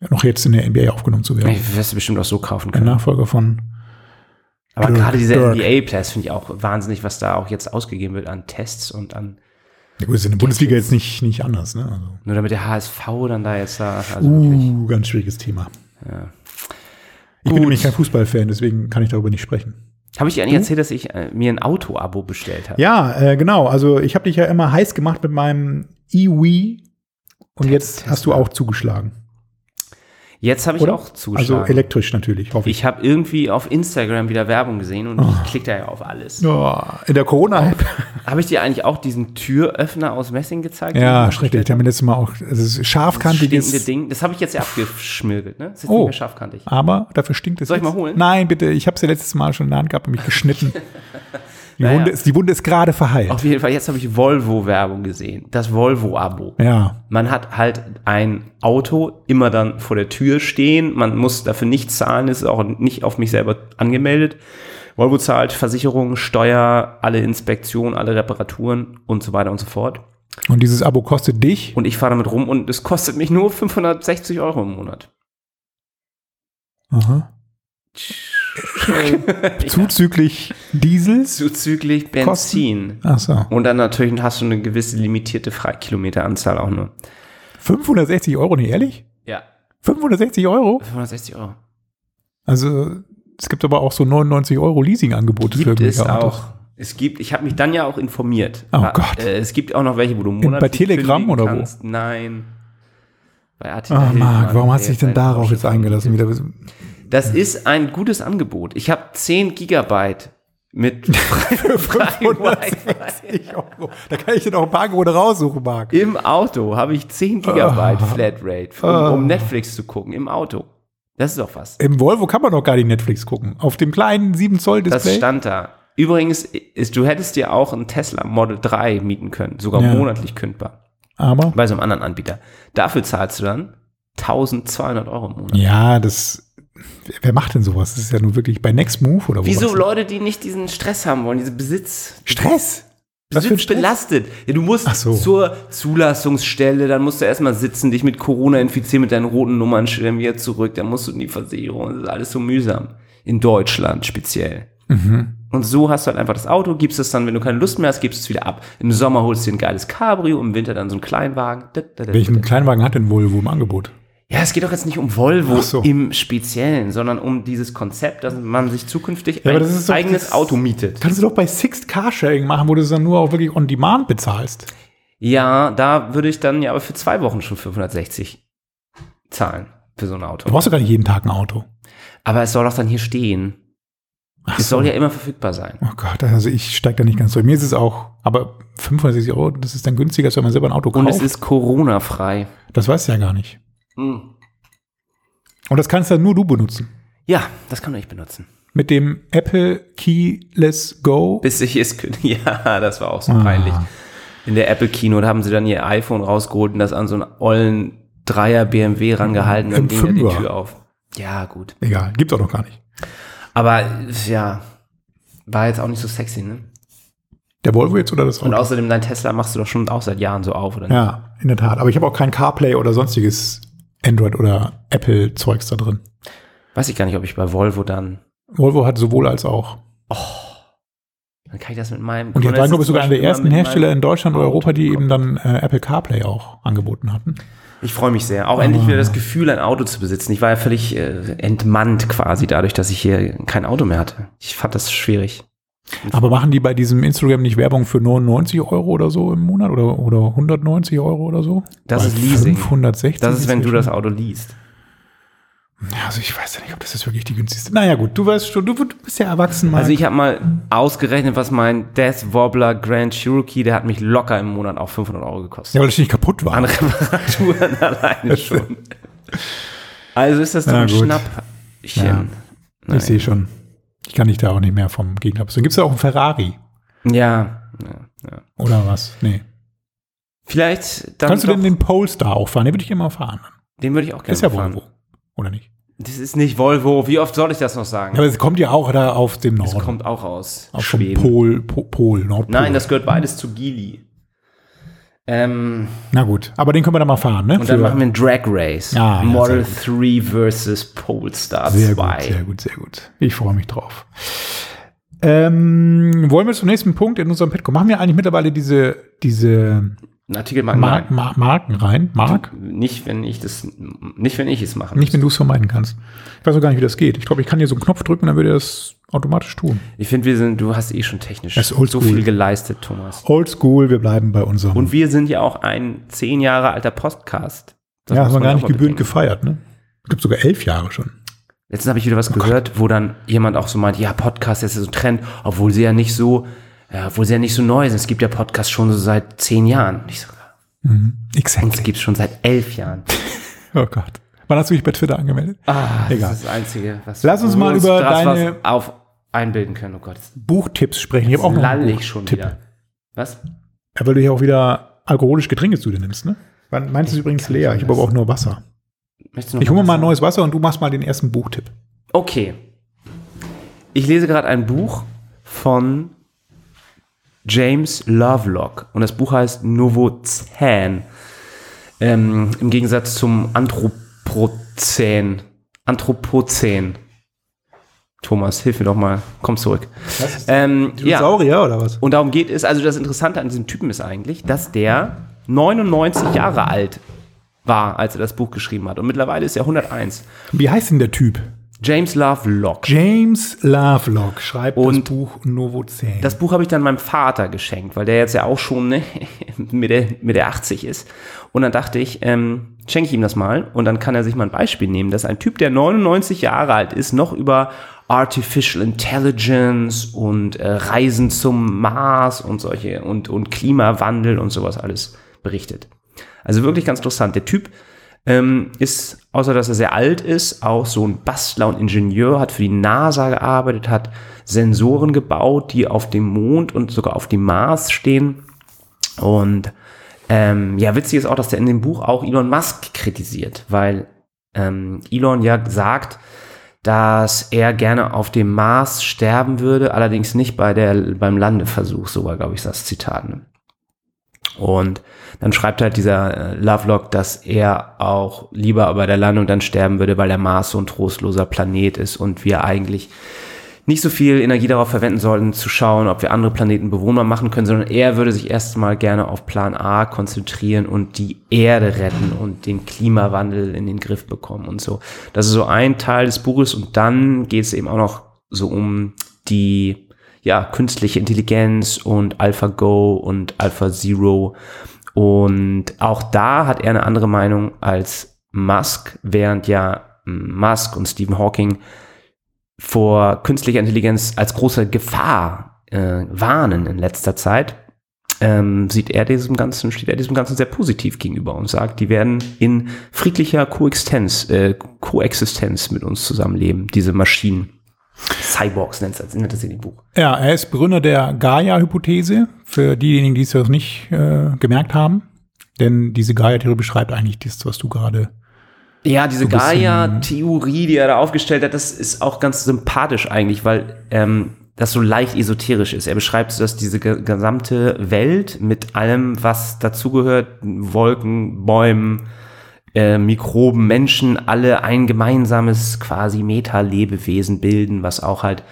noch jetzt in der NBA aufgenommen zu werden. Ich wirst du bestimmt auch so kaufen Der können. Nachfolger von Aber Dirk, gerade diese. NBA-Players finde ich auch wahnsinnig, was da auch jetzt ausgegeben wird an Tests und an, Ja gut, ist in der Bundesliga jetzt nicht, nicht anders, ne? Also, nur damit der HSV dann da jetzt da, also wirklich, uh, ganz schwieriges Thema. ja. Ich Gut. bin nämlich kein Fußballfan, deswegen kann ich darüber nicht sprechen. Habe ich dir eigentlich erzählt, dass ich äh, mir ein Auto-Abo bestellt habe? Ja, äh, genau. Also ich habe dich ja immer heiß gemacht mit meinem EWI und jetzt Tesla. hast du auch zugeschlagen. Jetzt habe ich Oder? auch zugeschlagen. Also elektrisch natürlich, hoffe ich. ich habe irgendwie auf Instagram wieder Werbung gesehen und ich klicke da ja auf alles. Ja, in der Corona-App. Habe ich dir eigentlich auch diesen Türöffner aus Messing gezeigt? Ja, schrecklich. Ich habe mir letztes Mal auch, es ist Das scharfkantiges, stinkende Ding. Das habe ich jetzt ja abgeschmirgelt, ne? Das ist Oh. nicht mehr scharfkantig. aber dafür stinkt es Soll ich jetzt. mal holen? Nein, bitte. Ich habe es ja letztes Mal schon in der Hand gehabt und mich geschnitten. Die, Naja. Wunde, ist, die Wunde ist gerade verheilt. Auf jeden Fall, jetzt habe ich Volvo-Werbung gesehen. Das Volvo-Abo. Ja, Man hat halt ein Auto immer dann vor der Tür stehen. Man muss dafür nichts zahlen, ist auch nicht auf mich selber angemeldet. Volvo zahlt Versicherung, Steuer, alle Inspektionen, alle Reparaturen und so weiter und so fort. und dieses Abo kostet dich. Und ich fahre damit rum und es kostet mich nur 560 Euro im Monat. Aha. Zuzüglich Diesels. Zuzüglich Benzin. Ach so. Und dann natürlich hast du eine gewisse limitierte Freikilometeranzahl auch nur. 560 Euro, nicht ehrlich? Ja, 560 Euro? 560 Euro. Also es gibt aber auch so 99 Euro Leasing-Angebote für es irgendwelche Autos. auch. Es gibt, ich habe mich dann ja auch informiert. Oh Gott. Äh, es gibt auch noch welche, wo du monatlich bei Telegram oder wo? kannst. Nein. Bei RTL Ah, Marc, warum hast du dich denn darauf jetzt eingelassen? Wieder? Das ist ein gutes Angebot. Ich habe 10 Gigabyte mit Wi-Fi. 560 Euro. Da kann ich dir noch ein paar Angebote raussuchen, Marc. Im Auto habe ich 10 Gigabyte Ah. Flatrate, um, um Netflix zu gucken. Im Auto. Das ist doch was. Im Volvo kann man noch gar nicht Netflix gucken. Auf dem kleinen 7 Zoll Das Display. stand da. Übrigens, ist, du hättest dir auch ein Tesla Model 3 mieten können, sogar Ja. monatlich kündbar, aber bei so einem anderen Anbieter. Dafür zahlst du dann 1200 Euro im Monat. ja, das. Wer macht denn sowas? Das ist ja nur wirklich bei Next Move oder wo? Wieso? Leute, die nicht diesen Stress haben wollen, diese Besitz, Stress? Was für ein Besitz Stress? belastet. Ja, du musst so. zur Zulassungsstelle, dann musst du erstmal sitzen, dich mit Corona infizieren, mit deinen roten Nummern schreiben wieder zurück, dann musst du in die Versicherung. Das ist alles so mühsam. In Deutschland speziell. Mhm. Und so hast du halt einfach das Auto, gibst es dann, wenn du keine Lust mehr hast, gibst es wieder ab. Im Sommer holst du dir ein geiles Cabrio, im Winter dann so einen Kleinwagen. Welchen. Kleinwagen hat denn Volvo im Angebot? Ja, es geht doch jetzt nicht um Volvo so. im Speziellen, sondern um dieses Konzept, dass man sich zukünftig Ja, ein doch- eigenes Auto mietet. Kannst du doch bei Sixt Carsharing machen, wo du es dann nur auch wirklich on demand bezahlst. Ja, da würde ich dann ja aber für zwei Wochen schon 560 zahlen für so ein Auto. Du brauchst doch gar nicht jeden Tag ein Auto. Aber es soll doch dann hier stehen. Ach Es soll ja immer verfügbar sein. Oh Gott, also ich steige da nicht ganz durch. Mir ist es auch, aber 560 Euro, das ist dann günstiger, als wenn man selber ein Auto kauft. Und es ist Corona-frei. das weißt du ja gar nicht. Hm. Und das kannst dann nur du benutzen. Ja, das kann ich benutzen. Mit dem Apple Keyless Go. Bis ich es Ja, das war auch so Ah. peinlich. In der Apple Kino, da haben sie dann ihr iPhone rausgeholt und das an so einen ollen Dreier BMW rangehalten und Im ging ja die Fünfer. Tür auf. Ja, gut. Egal, gibt's auch noch gar nicht. Aber ja, war jetzt auch nicht so sexy, ne? Der Volvo jetzt oder das Und Auto? außerdem, dein Tesla machst du doch schon auch seit Jahren so auf, oder nicht? Ja, in der Tat. Aber ich habe auch kein CarPlay oder sonstiges Android oder Apple Zeugs da drin. Weiß ich gar nicht, ob ich bei Volvo dann. Volvo hat sowohl als auch. Dann kann ich das mit meinem. Und die waren, glaube ich, sogar einer der ersten Hersteller in Deutschland oder Europa, die eben dann äh, Apple CarPlay auch angeboten hatten. Ich freue mich sehr. Auch endlich wieder das Gefühl, ein Auto zu besitzen. Ich war ja völlig äh, entmannt quasi dadurch, dass ich hier kein Auto mehr hatte. Ich fand das schwierig. Aber machen die bei diesem Instagram nicht Werbung für 99 Euro oder so im Monat oder, oder 190 Euro oder so? Das Bei ist Leasing. 560 Das ist, wenn du das Auto liest. Also ich weiß ja nicht, ob das jetzt wirklich die günstigste. Naja, gut, du weißt schon, du, du bist ja erwachsen, Marc. Also ich habe mal ausgerechnet, was mein Death Wobbler Grand Cherokee, der hat mich locker im Monat auch 500 Euro gekostet. ja, weil das nicht kaputt war. An Reparaturen alleine schon. Also ist das doch Na ein gut. Schnäppchen. Ja. Ich sehe schon. Ich kann dich da auch nicht mehr vom Gegner. Dann gibt es ja auch einen Ferrari. Ja, ja, ja. Oder was? Nee. Vielleicht dann Kannst du denn den Polestar auch fahren? Den würde ich immer fahren. den würde ich auch gerne ist ja fahren. Volvo. Oder nicht? Das ist nicht Volvo. Wie oft soll ich das noch sagen? Ja, aber es kommt ja auch da auf dem das Norden. kommt auch aus auf dem Schweden. Pol, Pol, Pol, Nordpol. Nein, das gehört beides zu Gili. Ähm, Na gut, aber den können wir dann mal fahren, ne? und dann Für- machen wir ein Drag Race. Ja, Model sehr 3 versus Polestar Sehr 2. gut, sehr gut, sehr gut. Ich freue mich drauf. Ähm, wollen wir zum nächsten Punkt in unserem Petco? Machen wir eigentlich mittlerweile diese, diese Ein Artikel mag Mar Mar Marken rein? Mark? Nicht, wenn ich das, nicht, wenn ich es mache. Nicht, wenn du es vermeiden kannst. Ich weiß auch gar nicht, wie das geht. Ich glaube, ich kann hier so einen Knopf drücken und dann würde er das automatisch tun. Ich finde, wir sind, du hast eh schon technisch so viel geleistet, Thomas. Oldschool, wir bleiben bei unserem. Und wir sind ja auch ein zehn Jahre alter Podcast. Das ja, haben wir gar nicht gebührend bedenken. gefeiert, ne? Gibt sogar elf Jahre schon. Letztens habe ich wieder was Oh gehört, wo dann jemand auch so meint, ja, Podcast ist ja so ein Trend, obwohl sie ja nicht so, ja, obwohl sie ja nicht so neu sind. Es gibt ja Podcasts schon so seit zehn Jahren. Ich so, Exakt. uns gibt es schon seit elf Jahren. Oh Gott. Wann hast du dich bei Twitter angemeldet? Ah, Egal. das ist das Einzige, was Lass uns mal über draus deine- auf einbilden können. Oh Gott, Buchtipps sprechen. Ich habe auch noch einen ich schon wieder. Was? Ja, weil du ja auch wieder alkoholische Getränke zu dir nimmst, ne? Wann- Meins ist übrigens leer. Ich habe aber auch nur Wasser. Möchtest du noch Ich hole mir mal neues Wasser und du machst mal den ersten Buchtipp. Okay. Ich lese gerade ein Buch von James Lovelock und das Buch heißt Novozän. Ähm, Im Gegensatz zum Anthropozän. Anthropozän. Thomas, hilf mir doch mal. Komm zurück. Ähm, ja. Dinosaurier oder was? Und darum geht es, also das Interessante an diesem Typen ist eigentlich, dass der 99 Jahre alt war, als er das Buch geschrieben hat. Und mittlerweile ist er 101. Wie heißt denn der Typ? James Lovelock. James Lovelock schreibt Und das Buch Novozän. Das Buch habe ich dann meinem Vater geschenkt, weil der jetzt ja auch schon ne, mit, der, mit der 80 ist. Und dann dachte ich, ähm, schenke ich ihm das mal und dann kann er sich mal ein Beispiel nehmen, dass ein Typ, der 99 Jahre alt ist, noch über Artificial Intelligence und äh, Reisen zum Mars und solche und, und Klimawandel und sowas alles berichtet. Also wirklich ganz interessant. Der Typ ähm, ist, außer dass er sehr alt ist, auch so ein Bastler und Ingenieur, hat für die NASA gearbeitet, hat Sensoren gebaut, die auf dem Mond und sogar auf dem Mars stehen. Und ähm, ja, witzig ist auch, dass er in dem Buch auch Elon Musk kritisiert, weil ähm, Elon ja sagt, dass er gerne auf dem Mars sterben würde, allerdings nicht bei der, beim Landeversuch, sogar, glaube ich, das Zitat. Ne? Und dann schreibt halt dieser äh, Lovelock, dass er auch lieber bei der Landung dann sterben würde, weil der Mars so ein trostloser Planet ist und wir eigentlich nicht so viel Energie darauf verwenden sollten, zu schauen, ob wir andere Planeten bewohnbar machen können, sondern er würde sich erstmal gerne auf Plan A konzentrieren und die Erde retten und den Klimawandel in den Griff bekommen und so. Das ist so ein Teil des Buches und dann geht es eben auch noch so um die ja, künstliche Intelligenz und AlphaGo und AlphaZero. Und auch da hat er eine andere Meinung als Musk, während ja Musk und Stephen Hawking vor künstlicher Intelligenz als große Gefahr äh, warnen in letzter Zeit, ähm, sieht er diesem Ganzen, steht er diesem Ganzen sehr positiv gegenüber und sagt, die werden in friedlicher Koexistenz, äh, Koexistenz mit uns zusammenleben, diese Maschinen. Cyborgs nennt es nennt das in dem Buch. Ja, er ist Begründer der Gaia-Hypothese, für diejenigen, die es noch nicht äh, gemerkt haben. Denn diese Gaia-Theorie beschreibt eigentlich das, was du gerade. Ja, diese bisschen- Gaia-Theorie, die er da aufgestellt hat, das ist auch ganz sympathisch eigentlich, weil ähm, das so leicht esoterisch ist. Er beschreibt, so, dass diese ge gesamte Welt mit allem, was dazugehört, Wolken, Bäumen, äh, Mikroben, Menschen, alle ein gemeinsames quasi Meta-Lebewesen bilden, was auch halt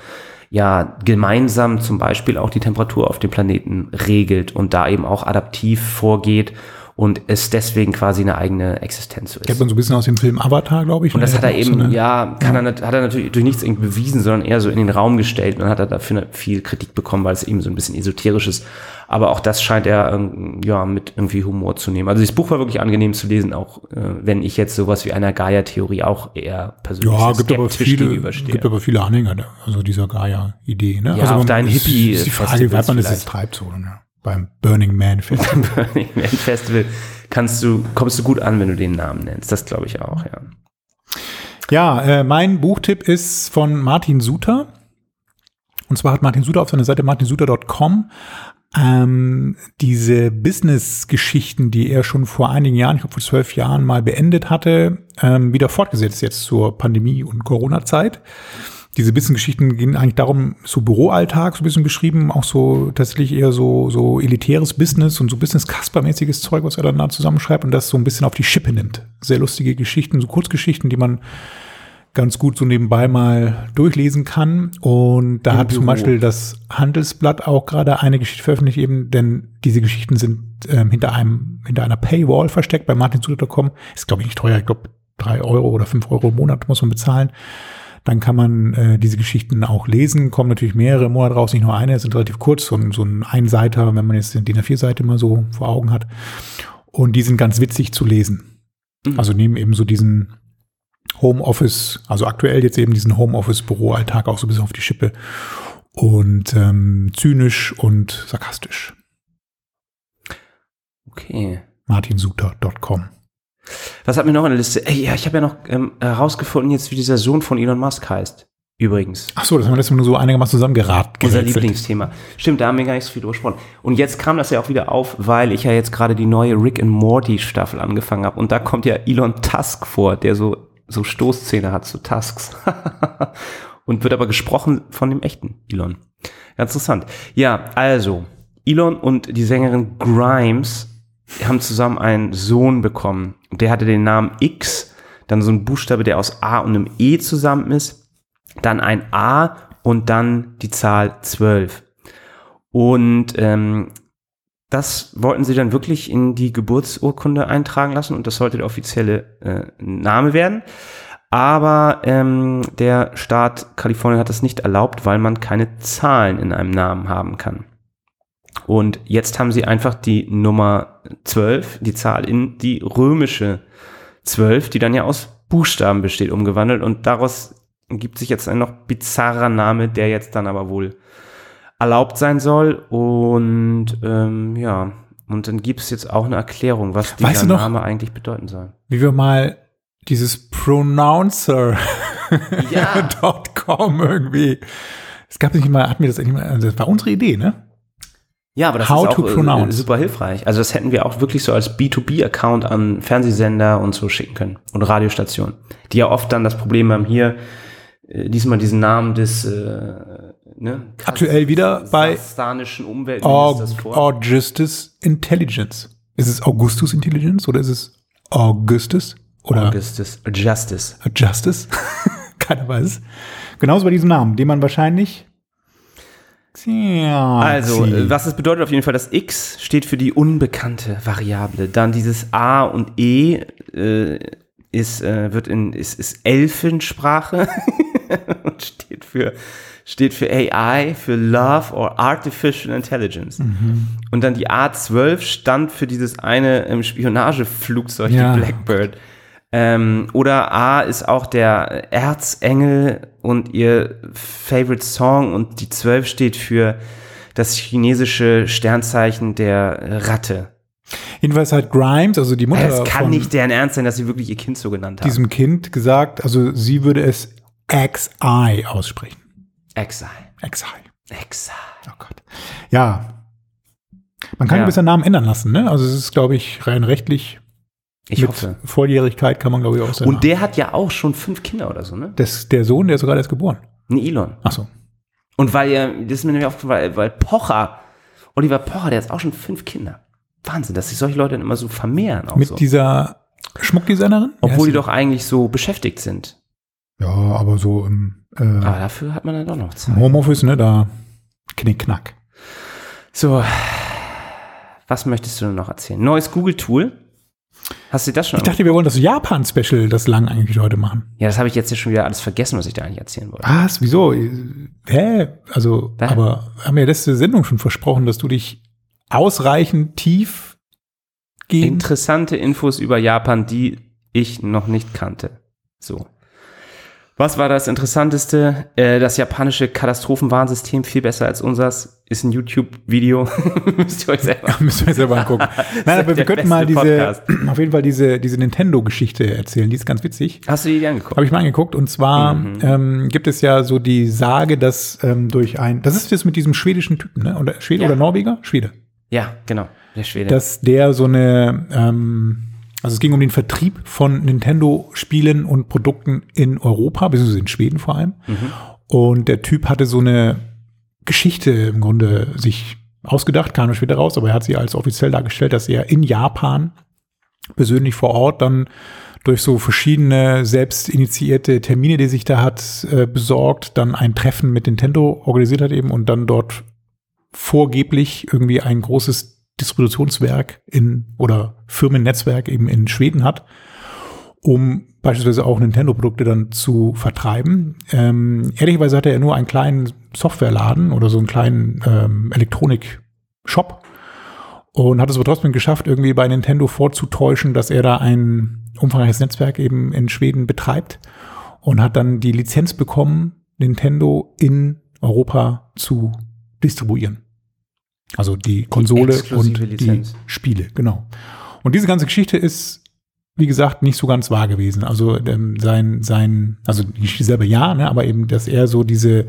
ja gemeinsam zum Beispiel auch die Temperatur auf dem Planeten regelt und da eben auch adaptiv vorgeht und es deswegen quasi eine eigene Existenz so ist. Kennt man so ein bisschen aus dem Film Avatar, glaube ich. Und das ne? hat er auch so eben, eine- ja, kann Er, nat- hat er natürlich durch nichts irgendwie bewiesen, sondern eher so in den Raum gestellt. Und dann hat er dafür viel Kritik bekommen, weil es eben so ein bisschen esoterisch ist. Aber auch das scheint er ähm, ja mit irgendwie Humor zu nehmen. Also das Buch war wirklich angenehm zu lesen, auch äh, wenn ich jetzt sowas wie einer Gaia-Theorie auch eher persönlich Ja, gibt aber, viele, gibt aber viele Anhänger, der- also dieser Gaia-Idee. Ne? Ja, also auf man- deinen Hippie- Ist die Frage, wie weit man das jetzt treibt, so, ne? Beim Burning Man Festival. Burning Man Festival kannst du, kommst du gut an, wenn du den Namen nennst. Das glaube ich auch, ja. Ja, äh, mein Buchtipp ist von Martin Suter. Und zwar hat Martin Suter auf seiner Seite martinsuter.com ähm, diese Business-Geschichten, die er schon vor einigen Jahren, ich glaube vor zwölf Jahren mal beendet hatte, ähm, wieder fortgesetzt jetzt zur Pandemie- und Corona-Zeit. Diese Business-Geschichten gehen eigentlich darum, so Büroalltag so ein bisschen beschrieben, auch so tatsächlich eher so, so elitäres Business und so Business-Kasper-mäßiges Zeug, was er dann da zusammenschreibt und das so ein bisschen auf die Schippe nimmt. Sehr lustige Geschichten, so Kurzgeschichten, die man ganz gut so nebenbei mal durchlesen kann. Und da Im hat zum Büro. Beispiel das Handelsblatt auch gerade eine Geschichte veröffentlicht, eben, denn diese Geschichten sind ähm, hinter einem, hinter einer Paywall versteckt bei martinsuter.com. Ist, glaube ich, nicht teuer. Ich glaube, drei Euro oder fünf Euro im Monat muss man bezahlen. Dann kann man äh, diese Geschichten auch lesen. Kommen natürlich mehrere im Monat raus, nicht nur eine. Es sind relativ kurz, so ein, so ein Einseiter, wenn man jetzt den DIN A4-Seite mal so vor Augen hat. Und die sind ganz witzig zu lesen. Mhm. Also nehmen eben so diesen Homeoffice, also aktuell jetzt eben diesen Homeoffice-Büroalltag auch so ein bisschen auf die Schippe. Und ähm, zynisch und sarkastisch. Okay. martinsuter.com. Was hat mir noch in der Liste? Ey, ja, ich habe ja noch ähm, herausgefunden jetzt, wie dieser Sohn von Elon Musk heißt. Übrigens. Ach so, das haben wir letztes Mal nur so einigermaßen zusammengeraten. Unser Lieblingsthema. Stimmt, da haben wir gar nicht so viel drüber gesprochen. Und jetzt kam das ja auch wieder auf, weil ich ja jetzt gerade die neue Rick and Morty Staffel angefangen habe. Und da kommt ja Elon Tusk vor, der so, so Stoßzähne hat, so Tusks. und wird aber gesprochen von dem echten Elon. Ganz interessant. Ja, also, Elon und die Sängerin Grimes haben zusammen einen Sohn bekommen. Der hatte den Namen X, dann so ein Buchstabe, der aus A und einem E zusammen ist dann ein A und dann die Zahl 12. Und ähm, das wollten sie dann wirklich in die Geburtsurkunde eintragen lassen und das sollte der offizielle äh, Name werden. Aber ähm, der Staat Kalifornien hat das nicht erlaubt, weil man keine Zahlen in einem Namen haben kann. Und jetzt haben sie einfach die Nummer 12, die Zahl in die römische 12, die dann ja aus Buchstaben besteht, umgewandelt und daraus gibt sich jetzt ein noch bizarrer Name, der jetzt dann aber wohl erlaubt sein soll. Und ähm, ja, und dann gibt es jetzt auch eine Erklärung, was dieser Weißt du noch- Name eigentlich bedeuten soll. Wie wir mal dieses Pronouncer.com Ja. irgendwie. Es gab nicht mal, hatten wir das eigentlich mal, also das war unsere Idee, ne? Ja, aber das How ist auch äh, super hilfreich. Also das hätten wir auch wirklich so als B2B-Account an Fernsehsender und so schicken können und Radiostationen, die ja oft dann das Problem haben, hier äh, diesmal diesen Namen des äh, ne, Aktuell wieder bei. Augustus Intelligence. Ist es Augustus Intelligence oder ist es Augustus oder Augustus Justice. Justice? Keiner weiß. Genauso bei diesem Namen, den man wahrscheinlich. Also, äh, was es bedeutet auf jeden Fall, das X steht für die unbekannte Variable. Dann dieses A und E äh, ist, äh, wird in, ist, ist Elfensprache und steht für, steht für AI, für Love or Artificial Intelligence. Und dann die A12 stand für dieses eine ähm, Spionageflugzeug, Ja. die Blackbird. Ähm, oder A ist auch der Erzengel und ihr Favorite Song und die 12 steht für das chinesische Sternzeichen der Ratte. Jedenfalls hat Grimes, also die Mutter Es kann nicht deren Ernst sein, dass sie wirklich ihr Kind so genannt haben. diesem Kind gesagt, also sie würde es XI aussprechen. Exile. XI. Exile. Oh Gott. Ja. Man kann Ja. den Namen ändern lassen, ne? Also es ist, glaube ich, rein rechtlich. Ich mit hoffe. Volljährigkeit kann man, glaube ich, auch seinen Und der hat ja auch schon fünf Kinder oder so, ne? Das, der Sohn, der ist sogar erst geboren. Ein Elon. Ach so. Und weil ja, das ist mir nämlich aufgefallen, weil, weil Pocher, Oliver Pocher, der hat auch schon fünf Kinder. Wahnsinn, dass sich solche Leute dann immer so vermehren. Mit so. dieser Schmuckdesignerin? Obwohl die doch eigentlich so beschäftigt sind. Ja, aber so im, äh, Aber dafür hat man dann doch noch Zeit. Homeoffice, ne, da knick, knack. So, Was möchtest du noch erzählen? Neues Google-Tool. Hast du das schon? Ich dachte, wir wollen das Japan-Special, das lang eigentlich heute machen. ja, das habe ich jetzt ja schon wieder alles vergessen, was ich da eigentlich erzählen wollte. Was? Wieso? Hä? Also, Hä? aber haben wir letzte Sendung schon versprochen, dass du dich ausreichend tief gehen. Interessante Infos über Japan, die ich noch nicht kannte. So. Was war das Interessanteste? Äh, das japanische Katastrophenwarnsystem, viel besser als unseres, ist ein YouTube-Video. Müsst ihr euch selber Müssen wir selber angucken. Nein, aber wir könnten mal diese, Podcast. auf jeden Fall diese, diese Nintendo-Geschichte erzählen. Die ist ganz witzig. Hast du die angeguckt? Habe ich mal angeguckt. Und zwar Mhm. ähm, gibt es ja so die Sage, dass ähm, durch ein, das ist das mit diesem schwedischen Typen, ne? Oder Schwede Ja. oder Norweger? Schwede. Ja, genau. Der Schwede. Dass der so eine, ähm, also es ging um den Vertrieb von Nintendo-Spielen und Produkten in Europa, beziehungsweise in Schweden vor allem. Mhm. Und der Typ hatte so eine Geschichte im Grunde sich ausgedacht, kam später raus, aber er hat sie als offiziell dargestellt, dass er in Japan persönlich vor Ort dann durch so verschiedene selbst initiierte Termine, die sich da hat äh, besorgt, dann ein Treffen mit Nintendo organisiert hat eben und dann dort vorgeblich irgendwie ein großes Distributionswerk in oder Firmennetzwerk eben in Schweden hat, um beispielsweise auch Nintendo-Produkte dann zu vertreiben. Ähm, ehrlicherweise hatte er nur einen kleinen Softwareladen oder so einen kleinen ähm, Elektronik-Shop und hat es aber trotzdem geschafft, irgendwie bei Nintendo vorzutäuschen, dass er da ein umfangreiches Netzwerk eben in Schweden betreibt und hat dann die Lizenz bekommen, Nintendo in Europa zu distribuieren. Also die Konsole exklusive und Lizenz. die Spiele, genau. Und diese ganze Geschichte ist, wie gesagt, nicht so ganz wahr gewesen. Also ähm, sein, sein, also nicht selber ja, ne, aber eben, dass er so diese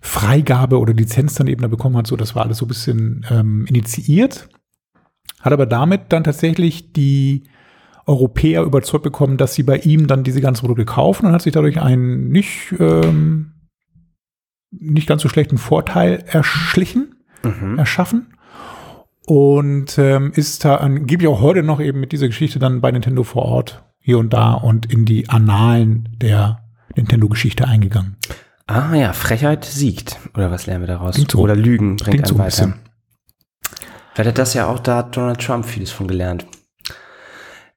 Freigabe oder Lizenz dann eben da bekommen hat, so das war alles so ein bisschen ähm, initiiert, hat aber damit dann tatsächlich die Europäer überzeugt bekommen, dass sie bei ihm dann diese ganzen Produkte kaufen und hat sich dadurch einen nicht, ähm, nicht ganz so schlechten Vorteil erschlichen Mhm. erschaffen und ähm, ist da angeblich auch heute noch eben mit dieser Geschichte dann bei Nintendo vor Ort hier und da und in die Annalen der Nintendo-Geschichte eingegangen. Ah ja, Frechheit siegt. Oder was lernen wir daraus? Klingt so. Oder Lügen bringt Klingt einen so ein weiter. Vielleicht hat das ja auch da Donald Trump vieles von gelernt.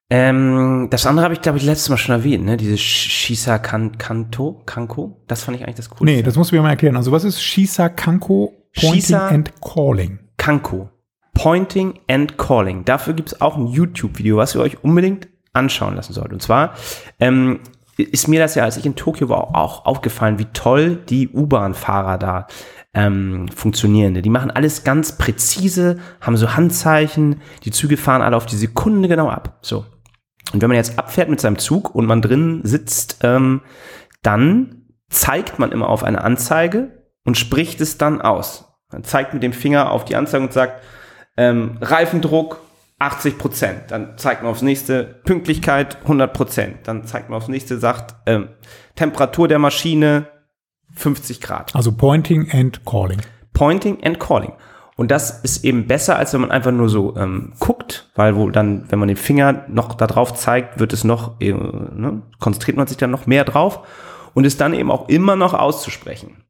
Ähm, das andere habe ich, glaube ich, letztes Mal schon erwähnt, ne? Dieses Shisa kan Kanto, Kanko. Das fand ich eigentlich das Coolste. Nee, das musst du mir mal erklären. Also was ist Shisa Kanko Pointing Shisa- and Calling? Kanko. Pointing and Calling. Dafür gibt es auch ein YouTube-Video, was ihr euch unbedingt anschauen lassen sollt. Und zwar ähm, ist mir das ja, als ich in Tokio war, auch aufgefallen, wie toll die U-Bahn-Fahrer da ähm, funktionieren. Die machen alles ganz präzise, haben so Handzeichen, die Züge fahren alle auf die Sekunde genau ab. So. Und wenn man jetzt abfährt mit seinem Zug und man drin sitzt, ähm, dann zeigt man immer auf eine Anzeige und spricht es dann aus. Man zeigt mit dem Finger auf die Anzeige und sagt, ähm, Reifendruck 80 Prozent. Dann zeigt man aufs nächste Pünktlichkeit 100 Prozent. Dann zeigt man aufs nächste, sagt ähm, Temperatur der Maschine 50 Grad. Also Pointing and Calling. Pointing and Calling. Und das ist eben besser, als wenn man einfach nur so ähm, guckt, weil wo dann, wenn man den Finger noch da drauf zeigt, wird es noch, äh, ne, konzentriert man sich dann noch mehr drauf und ist dann eben auch immer noch auszusprechen.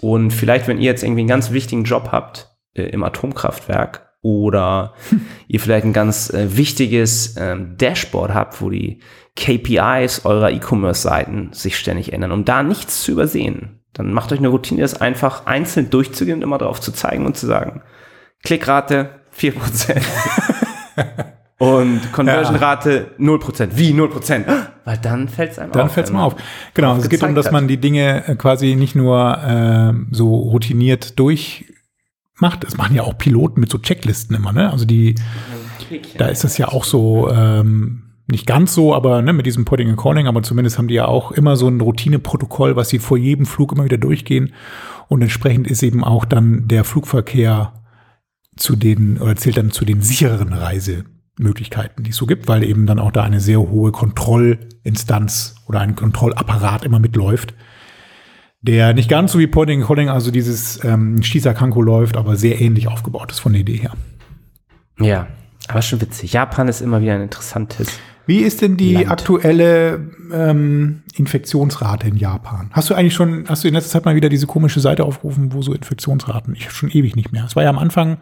Und vielleicht, wenn ihr jetzt irgendwie einen ganz wichtigen Job habt äh, im Atomkraftwerk oder ihr vielleicht ein ganz äh, wichtiges ähm, Dashboard habt, wo die KPIs eurer E-Commerce-Seiten sich ständig ändern, um da nichts zu übersehen, dann macht euch eine Routine, das einfach einzeln durchzugehen und immer drauf zu zeigen und zu sagen, Klickrate 4%. Und Conversion-Rate 0%. Wie 0%? Weil dann fällt es einem Dann auf. fällt es mal auf. Genau, drauf es geht darum, dass man die Dinge äh, quasi nicht nur ähm, so routiniert durchmacht. Das machen ja auch Piloten mit so Checklisten immer, ne? Also die, da ist das ja auch so, ähm, nicht ganz so, aber ne, mit diesem Pointing and Calling, aber zumindest haben die ja auch immer so ein Routineprotokoll, was sie vor jedem Flug immer wieder durchgehen. Und entsprechend ist eben auch dann der Flugverkehr zu den, oder zählt dann zu den sichereren Reisemöglichkeiten, die es so gibt, weil eben dann auch da eine sehr hohe Kontrollinstanz oder ein Kontrollapparat immer mitläuft, der nicht ganz so wie and Calling, also dieses ähm, Shisakanko läuft, aber sehr ähnlich aufgebaut ist von der Idee her. Ja, aber schon witzig. Japan ist immer wieder ein interessantes. Wie ist denn die Land. aktuelle ähm, Infektionsrate in Japan? Hast du eigentlich schon, hast du in letzter Zeit mal wieder diese komische Seite aufgerufen, wo so Infektionsraten, ich schon ewig nicht mehr. Es war ja am Anfang,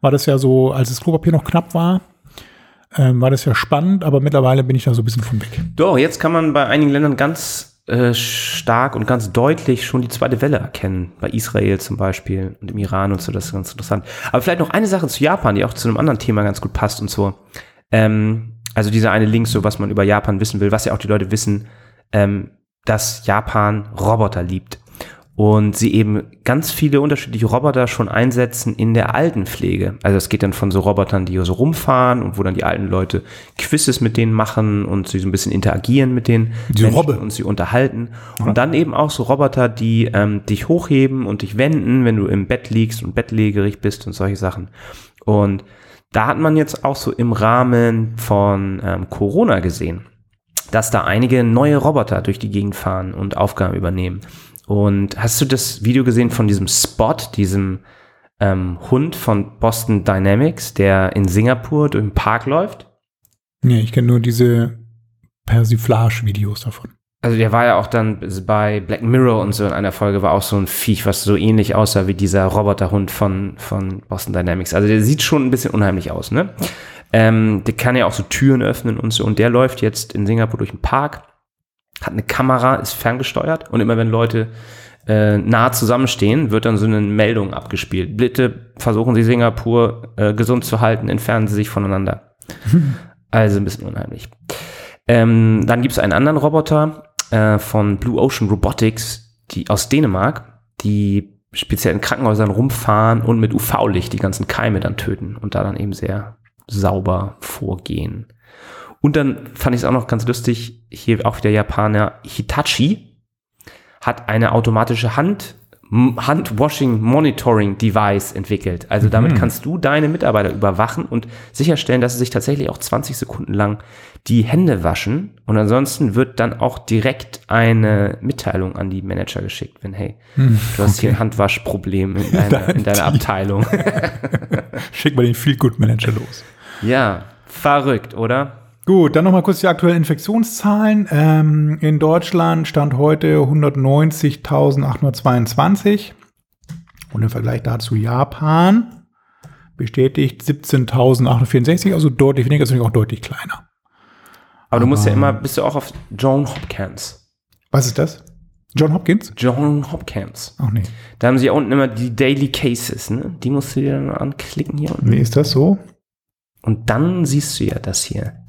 war das ja so, als das Klopapier noch knapp war, ähm, war das ja spannend, aber mittlerweile bin ich da so ein bisschen von weg. Doch, jetzt kann man bei einigen Ländern ganz äh, stark und ganz deutlich schon die zweite Welle erkennen. Bei Israel zum Beispiel und im Iran und so, das ist ganz interessant. Aber vielleicht noch eine Sache zu Japan, die auch zu einem anderen Thema ganz gut passt und so. Ähm, also dieser eine Link, so was man über Japan wissen will, was ja auch die Leute wissen, ähm, dass Japan Roboter liebt und sie eben ganz viele unterschiedliche Roboter schon einsetzen in der Altenpflege. Also es geht dann von so Robotern, die so rumfahren und wo dann die alten Leute Quizzes mit denen machen und sie so ein bisschen interagieren mit den Die Menschen Robbe. und sie unterhalten. Und dann eben auch so Roboter, die ähm, dich hochheben und dich wenden, wenn du im Bett liegst und bettlägerig bist und solche Sachen. Und da hat man jetzt auch so im Rahmen von ähm, Corona gesehen, dass da einige neue Roboter durch die Gegend fahren und Aufgaben übernehmen. Und hast du das Video gesehen von diesem Spot, diesem ähm, Hund von Boston Dynamics, der in Singapur durch den Park läuft? Nee, ich kenne nur diese Persiflage-Videos davon. Also der war ja auch dann bei Black Mirror und so in einer Folge war auch so ein Viech, was so ähnlich aussah wie dieser Roboterhund von, von Boston Dynamics. Also der sieht schon ein bisschen unheimlich aus, ne? Ähm, der kann ja auch so Türen öffnen und so. Und der läuft jetzt in Singapur durch den Park, hat eine Kamera, ist ferngesteuert und immer wenn Leute äh, nah zusammenstehen, wird dann so eine Meldung abgespielt. Bitte versuchen Sie Singapur äh, gesund zu halten, entfernen Sie sich voneinander. also ein bisschen unheimlich. Ähm, dann gibt es einen anderen Roboter äh, von Blue Ocean Robotics, die aus Dänemark, die speziell in Krankenhäusern rumfahren und mit UV-Licht die ganzen Keime dann töten und da dann eben sehr sauber vorgehen. Und dann fand ich es auch noch ganz lustig, hier auch wieder Japaner, Hitachi hat eine automatische Hand, Handwashing Monitoring Device entwickelt. Also damit kannst du deine Mitarbeiter überwachen und sicherstellen, dass sie sich tatsächlich auch 20 Sekunden lang die Hände waschen. Und ansonsten wird dann auch direkt eine Mitteilung an die Manager geschickt, wenn, hey, du hast hier ein Handwaschproblem in deiner, in deiner Abteilung. Schick mal den Feel-Good-Manager los. ja, verrückt, oder? Gut, dann nochmal kurz die aktuellen Infektionszahlen. Ähm, in Deutschland stand heute 190.822 und im Vergleich dazu Japan bestätigt 17.864, also deutlich weniger, ist auch deutlich kleiner. Aber du musst ja immer, bist du auch auf John Hopkins. Was ist das? John Hopkins? John Hopkins. Ach nee. Da haben sie ja unten immer die Daily Cases, ne? Die musst du dir dann anklicken hier unten. Wie ist das so? Und dann siehst du ja das hier.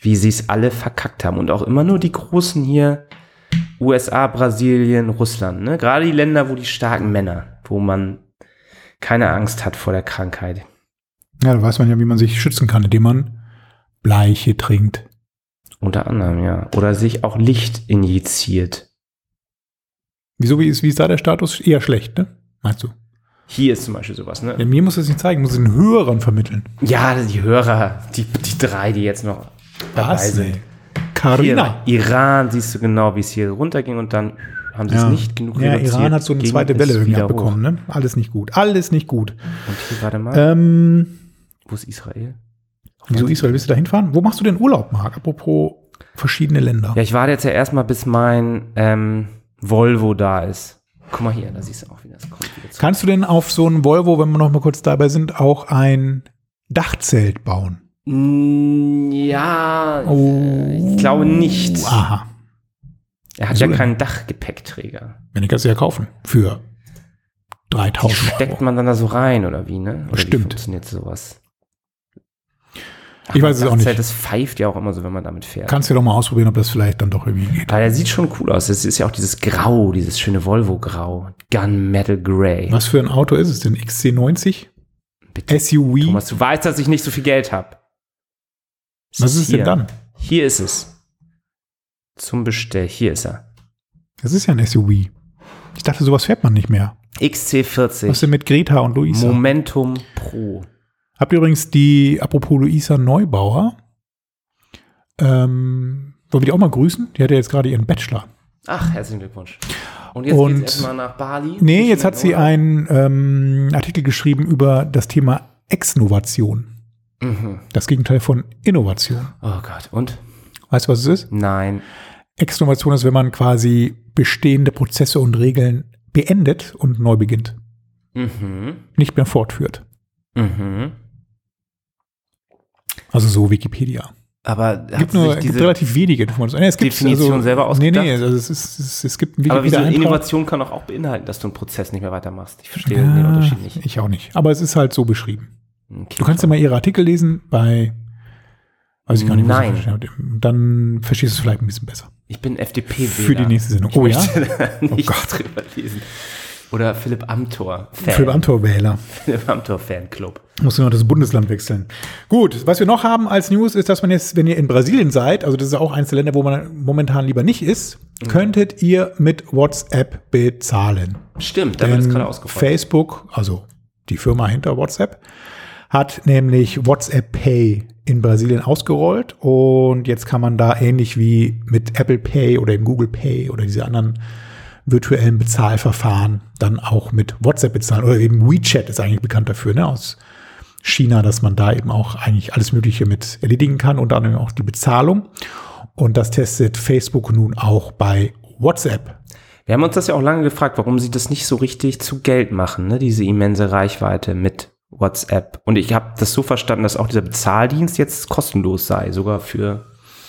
Wie sie es alle verkackt haben. Und auch immer nur die großen hier. USA, Brasilien, Russland, ne? Gerade die Länder, wo die starken Männer, wo man keine Angst hat vor der Krankheit. Ja, da weiß man ja, wie man sich schützen kann, indem man Bleiche trinkt. Unter anderem, ja. Oder sich auch Licht injiziert. Wieso, wie ist, wie ist da der Status? Eher schlecht, ne? Meinst du? Hier ist zum Beispiel sowas, ne? Ja, mir muss es nicht zeigen, muss es den Hörern vermitteln. Ja, die Hörer, die, die drei, die jetzt noch dabei sind. ey? Carina. Hier, Iran, siehst du genau, wie es hier runterging und dann haben sie es nicht genug Ja, Iran hat so eine zweite Welle irgendwie wieder abbekommen, ne? Alles nicht gut. Alles nicht gut. Und hier, warte mal, Ähm, wo ist Israel? wieso Israel? Willst du da hinfahren? Wo machst du denn Urlaub, Marc? Apropos verschiedene Länder. Ja, ich warte jetzt ja erstmal, bis mein ähm, Volvo da ist. Guck mal hier, da siehst du auch, wie das kommt. Wieder. Kannst du denn auf so einen Volvo, wenn wir noch mal kurz dabei sind, auch ein Dachzelt bauen? Ja, Oh. ich glaube nicht. Aha. Er hat Wieso ja denn? keinen Dachgepäckträger. Wenn ich du ja kaufen. Für Die 3000 steckt Euro. man dann da so rein, oder wie, ne? Oder Bestimmt. Wie funktioniert sowas? Ich weiß es auch nicht. Das pfeift ja auch immer so, wenn man damit fährt. Kannst du doch mal ausprobieren, ob das vielleicht dann doch irgendwie geht. Aber der sieht schon cool aus. Es ist ja auch dieses Grau, dieses schöne Volvo-Grau. Gunmetal Grey. Was für ein Auto ist es denn? XC90? Bitte. SUV? Thomas, du weißt, dass ich nicht so viel Geld habe. Was ist es denn dann? Hier ist es. Zum Bestell. Hier ist er. Das ist ja ein SUV. Ich dachte, sowas fährt man nicht mehr. Was XC40. ist denn mit Greta und Luisa? Momentum Pro. Habt ihr übrigens die, apropos Luisa Neubauer, ähm, wollen wir die auch mal grüßen? Die hat ja jetzt gerade ihren Bachelor. Ach, herzlichen Glückwunsch. Und jetzt Und- geht's erstmal nach Bali. Nee, jetzt hat sie einen ähm, Artikel geschrieben über das Thema Exnovation. Mhm. Das Gegenteil von Innovation. Oh Gott. Und? Weißt du, was es ist? Nein. Exnovation ist, wenn man quasi bestehende Prozesse und Regeln beendet und neu beginnt. Mhm. Nicht mehr fortführt. Mhm. Also so Wikipedia. Aber Es gibt nur gibt relativ wenige Informationen. Es gibt Definition selber Nee, nee, ausgedacht? also es, ist, es, es gibt einen aber wieso. Innovation kann doch auch beinhalten, dass du einen Prozess nicht mehr weitermachst. Ich verstehe den Ja, Unterschied nicht. Ich auch nicht. Aber es ist halt so beschrieben. Okay, Du kannst ja mal ihre Artikel lesen bei, weiß ich gar nicht, Nein. verstehen. dann verstehst du es vielleicht ein bisschen besser. Ich bin FDP-Wähler. Für die nächste Sendung. Ich Oh ja? da nichts Gott. drüber lesen. Oder Philipp Amthor. Fan. Philipp Amthor-Wähler. Philipp Amthor Fanclub. Muss nur noch das Bundesland wechseln. Gut, was wir noch haben als News ist, dass man jetzt, wenn ihr in Brasilien seid, also das ist auch eins der Länder, wo man momentan lieber nicht ist, Mhm. könntet ihr mit WhatsApp bezahlen. Stimmt, da wird es gerade ausgerollt. Facebook, also die Firma hinter WhatsApp, hat nämlich WhatsApp Pay in Brasilien ausgerollt und jetzt kann man da ähnlich wie mit Apple Pay oder im Google Pay oder diese anderen virtuellen Bezahlverfahren dann auch mit WhatsApp bezahlen oder eben WeChat ist eigentlich bekannt dafür, ne, aus China, dass man da eben auch eigentlich alles Mögliche mit erledigen kann, unter anderem auch die Bezahlung. Und das testet Facebook nun auch bei WhatsApp. Wir haben uns das ja auch lange gefragt, warum sie das nicht so richtig zu Geld machen, ne? diese immense Reichweite mit WhatsApp. Und ich habe das so verstanden, dass auch dieser Bezahldienst jetzt kostenlos sei, sogar für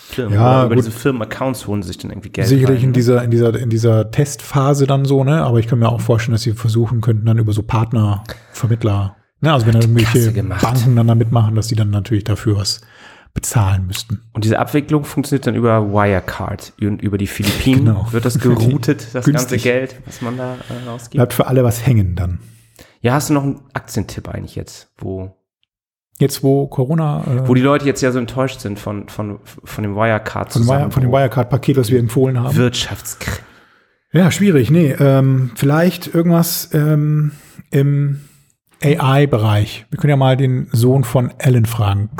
Firmen. Ja, über gut. diese Firmen-Accounts holen sie sich dann irgendwie Geld Sicherlich rein, in ne? dieser, in dieser, in dieser Testphase dann so, ne? Aber ich kann mir auch vorstellen, dass sie versuchen könnten, dann über so Partner, Vermittler, ne? Also wenn dann irgendwelche. Banken dann da mitmachen, dass die dann natürlich dafür was bezahlen müssten. Und diese Abwicklung funktioniert dann über Wirecard. Und über die Philippinen Genau. wird das geroutet, das ganze Günstig. Geld, was man da äh, rausgibt. Bleibt für alle was hängen dann. Ja, hast du noch einen Aktientipp eigentlich jetzt, wo, Jetzt, wo Corona, äh, wo die Leute jetzt ja so enttäuscht sind von, von, von dem Wirecard von, Wire, von dem Wirecard-Paket, was wir empfohlen haben. Wirtschaftskrieg. Ja, schwierig. Nee, ähm, vielleicht irgendwas ähm, im AI-Bereich. Wir können ja mal den Sohn von Alan fragen.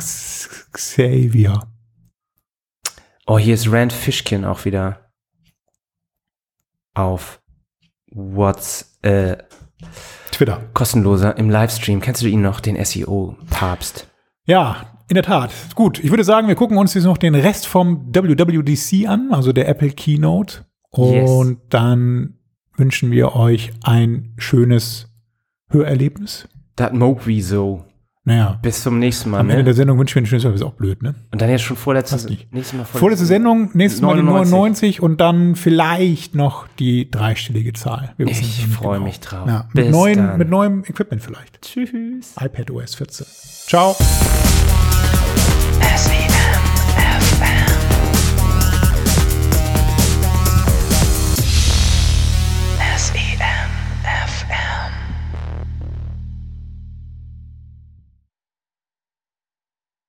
Xavier. Oh, hier ist Rand Fishkin auch wieder auf What's äh, Twitter. kostenloser im Livestream. Kennst du ihn noch, den SEO-Papst? Ja, in der Tat. Gut, ich würde sagen, wir gucken uns jetzt noch den Rest vom WWDC an, also der Apple Keynote. Yes. Und dann wünschen wir euch ein schönes Hörerlebnis. Da hat Mowgli so. Naja, Bis zum nächsten Mal, am Ende ne? der Sendung wünschen wir ein schönes Hörerlebnis. Ist auch blöd, ne? Und dann jetzt schon vorletzte, nächstes Mal Vorletzte Sendung, nächstes Mal die 99. 99 und dann vielleicht noch die dreistellige Zahl. Wir Ich freue genau. mich drauf. Ja, mit, Bis neuen, dann. mit neuem Equipment vielleicht. Tschüss. iPad OS 14. Ciao. SEM.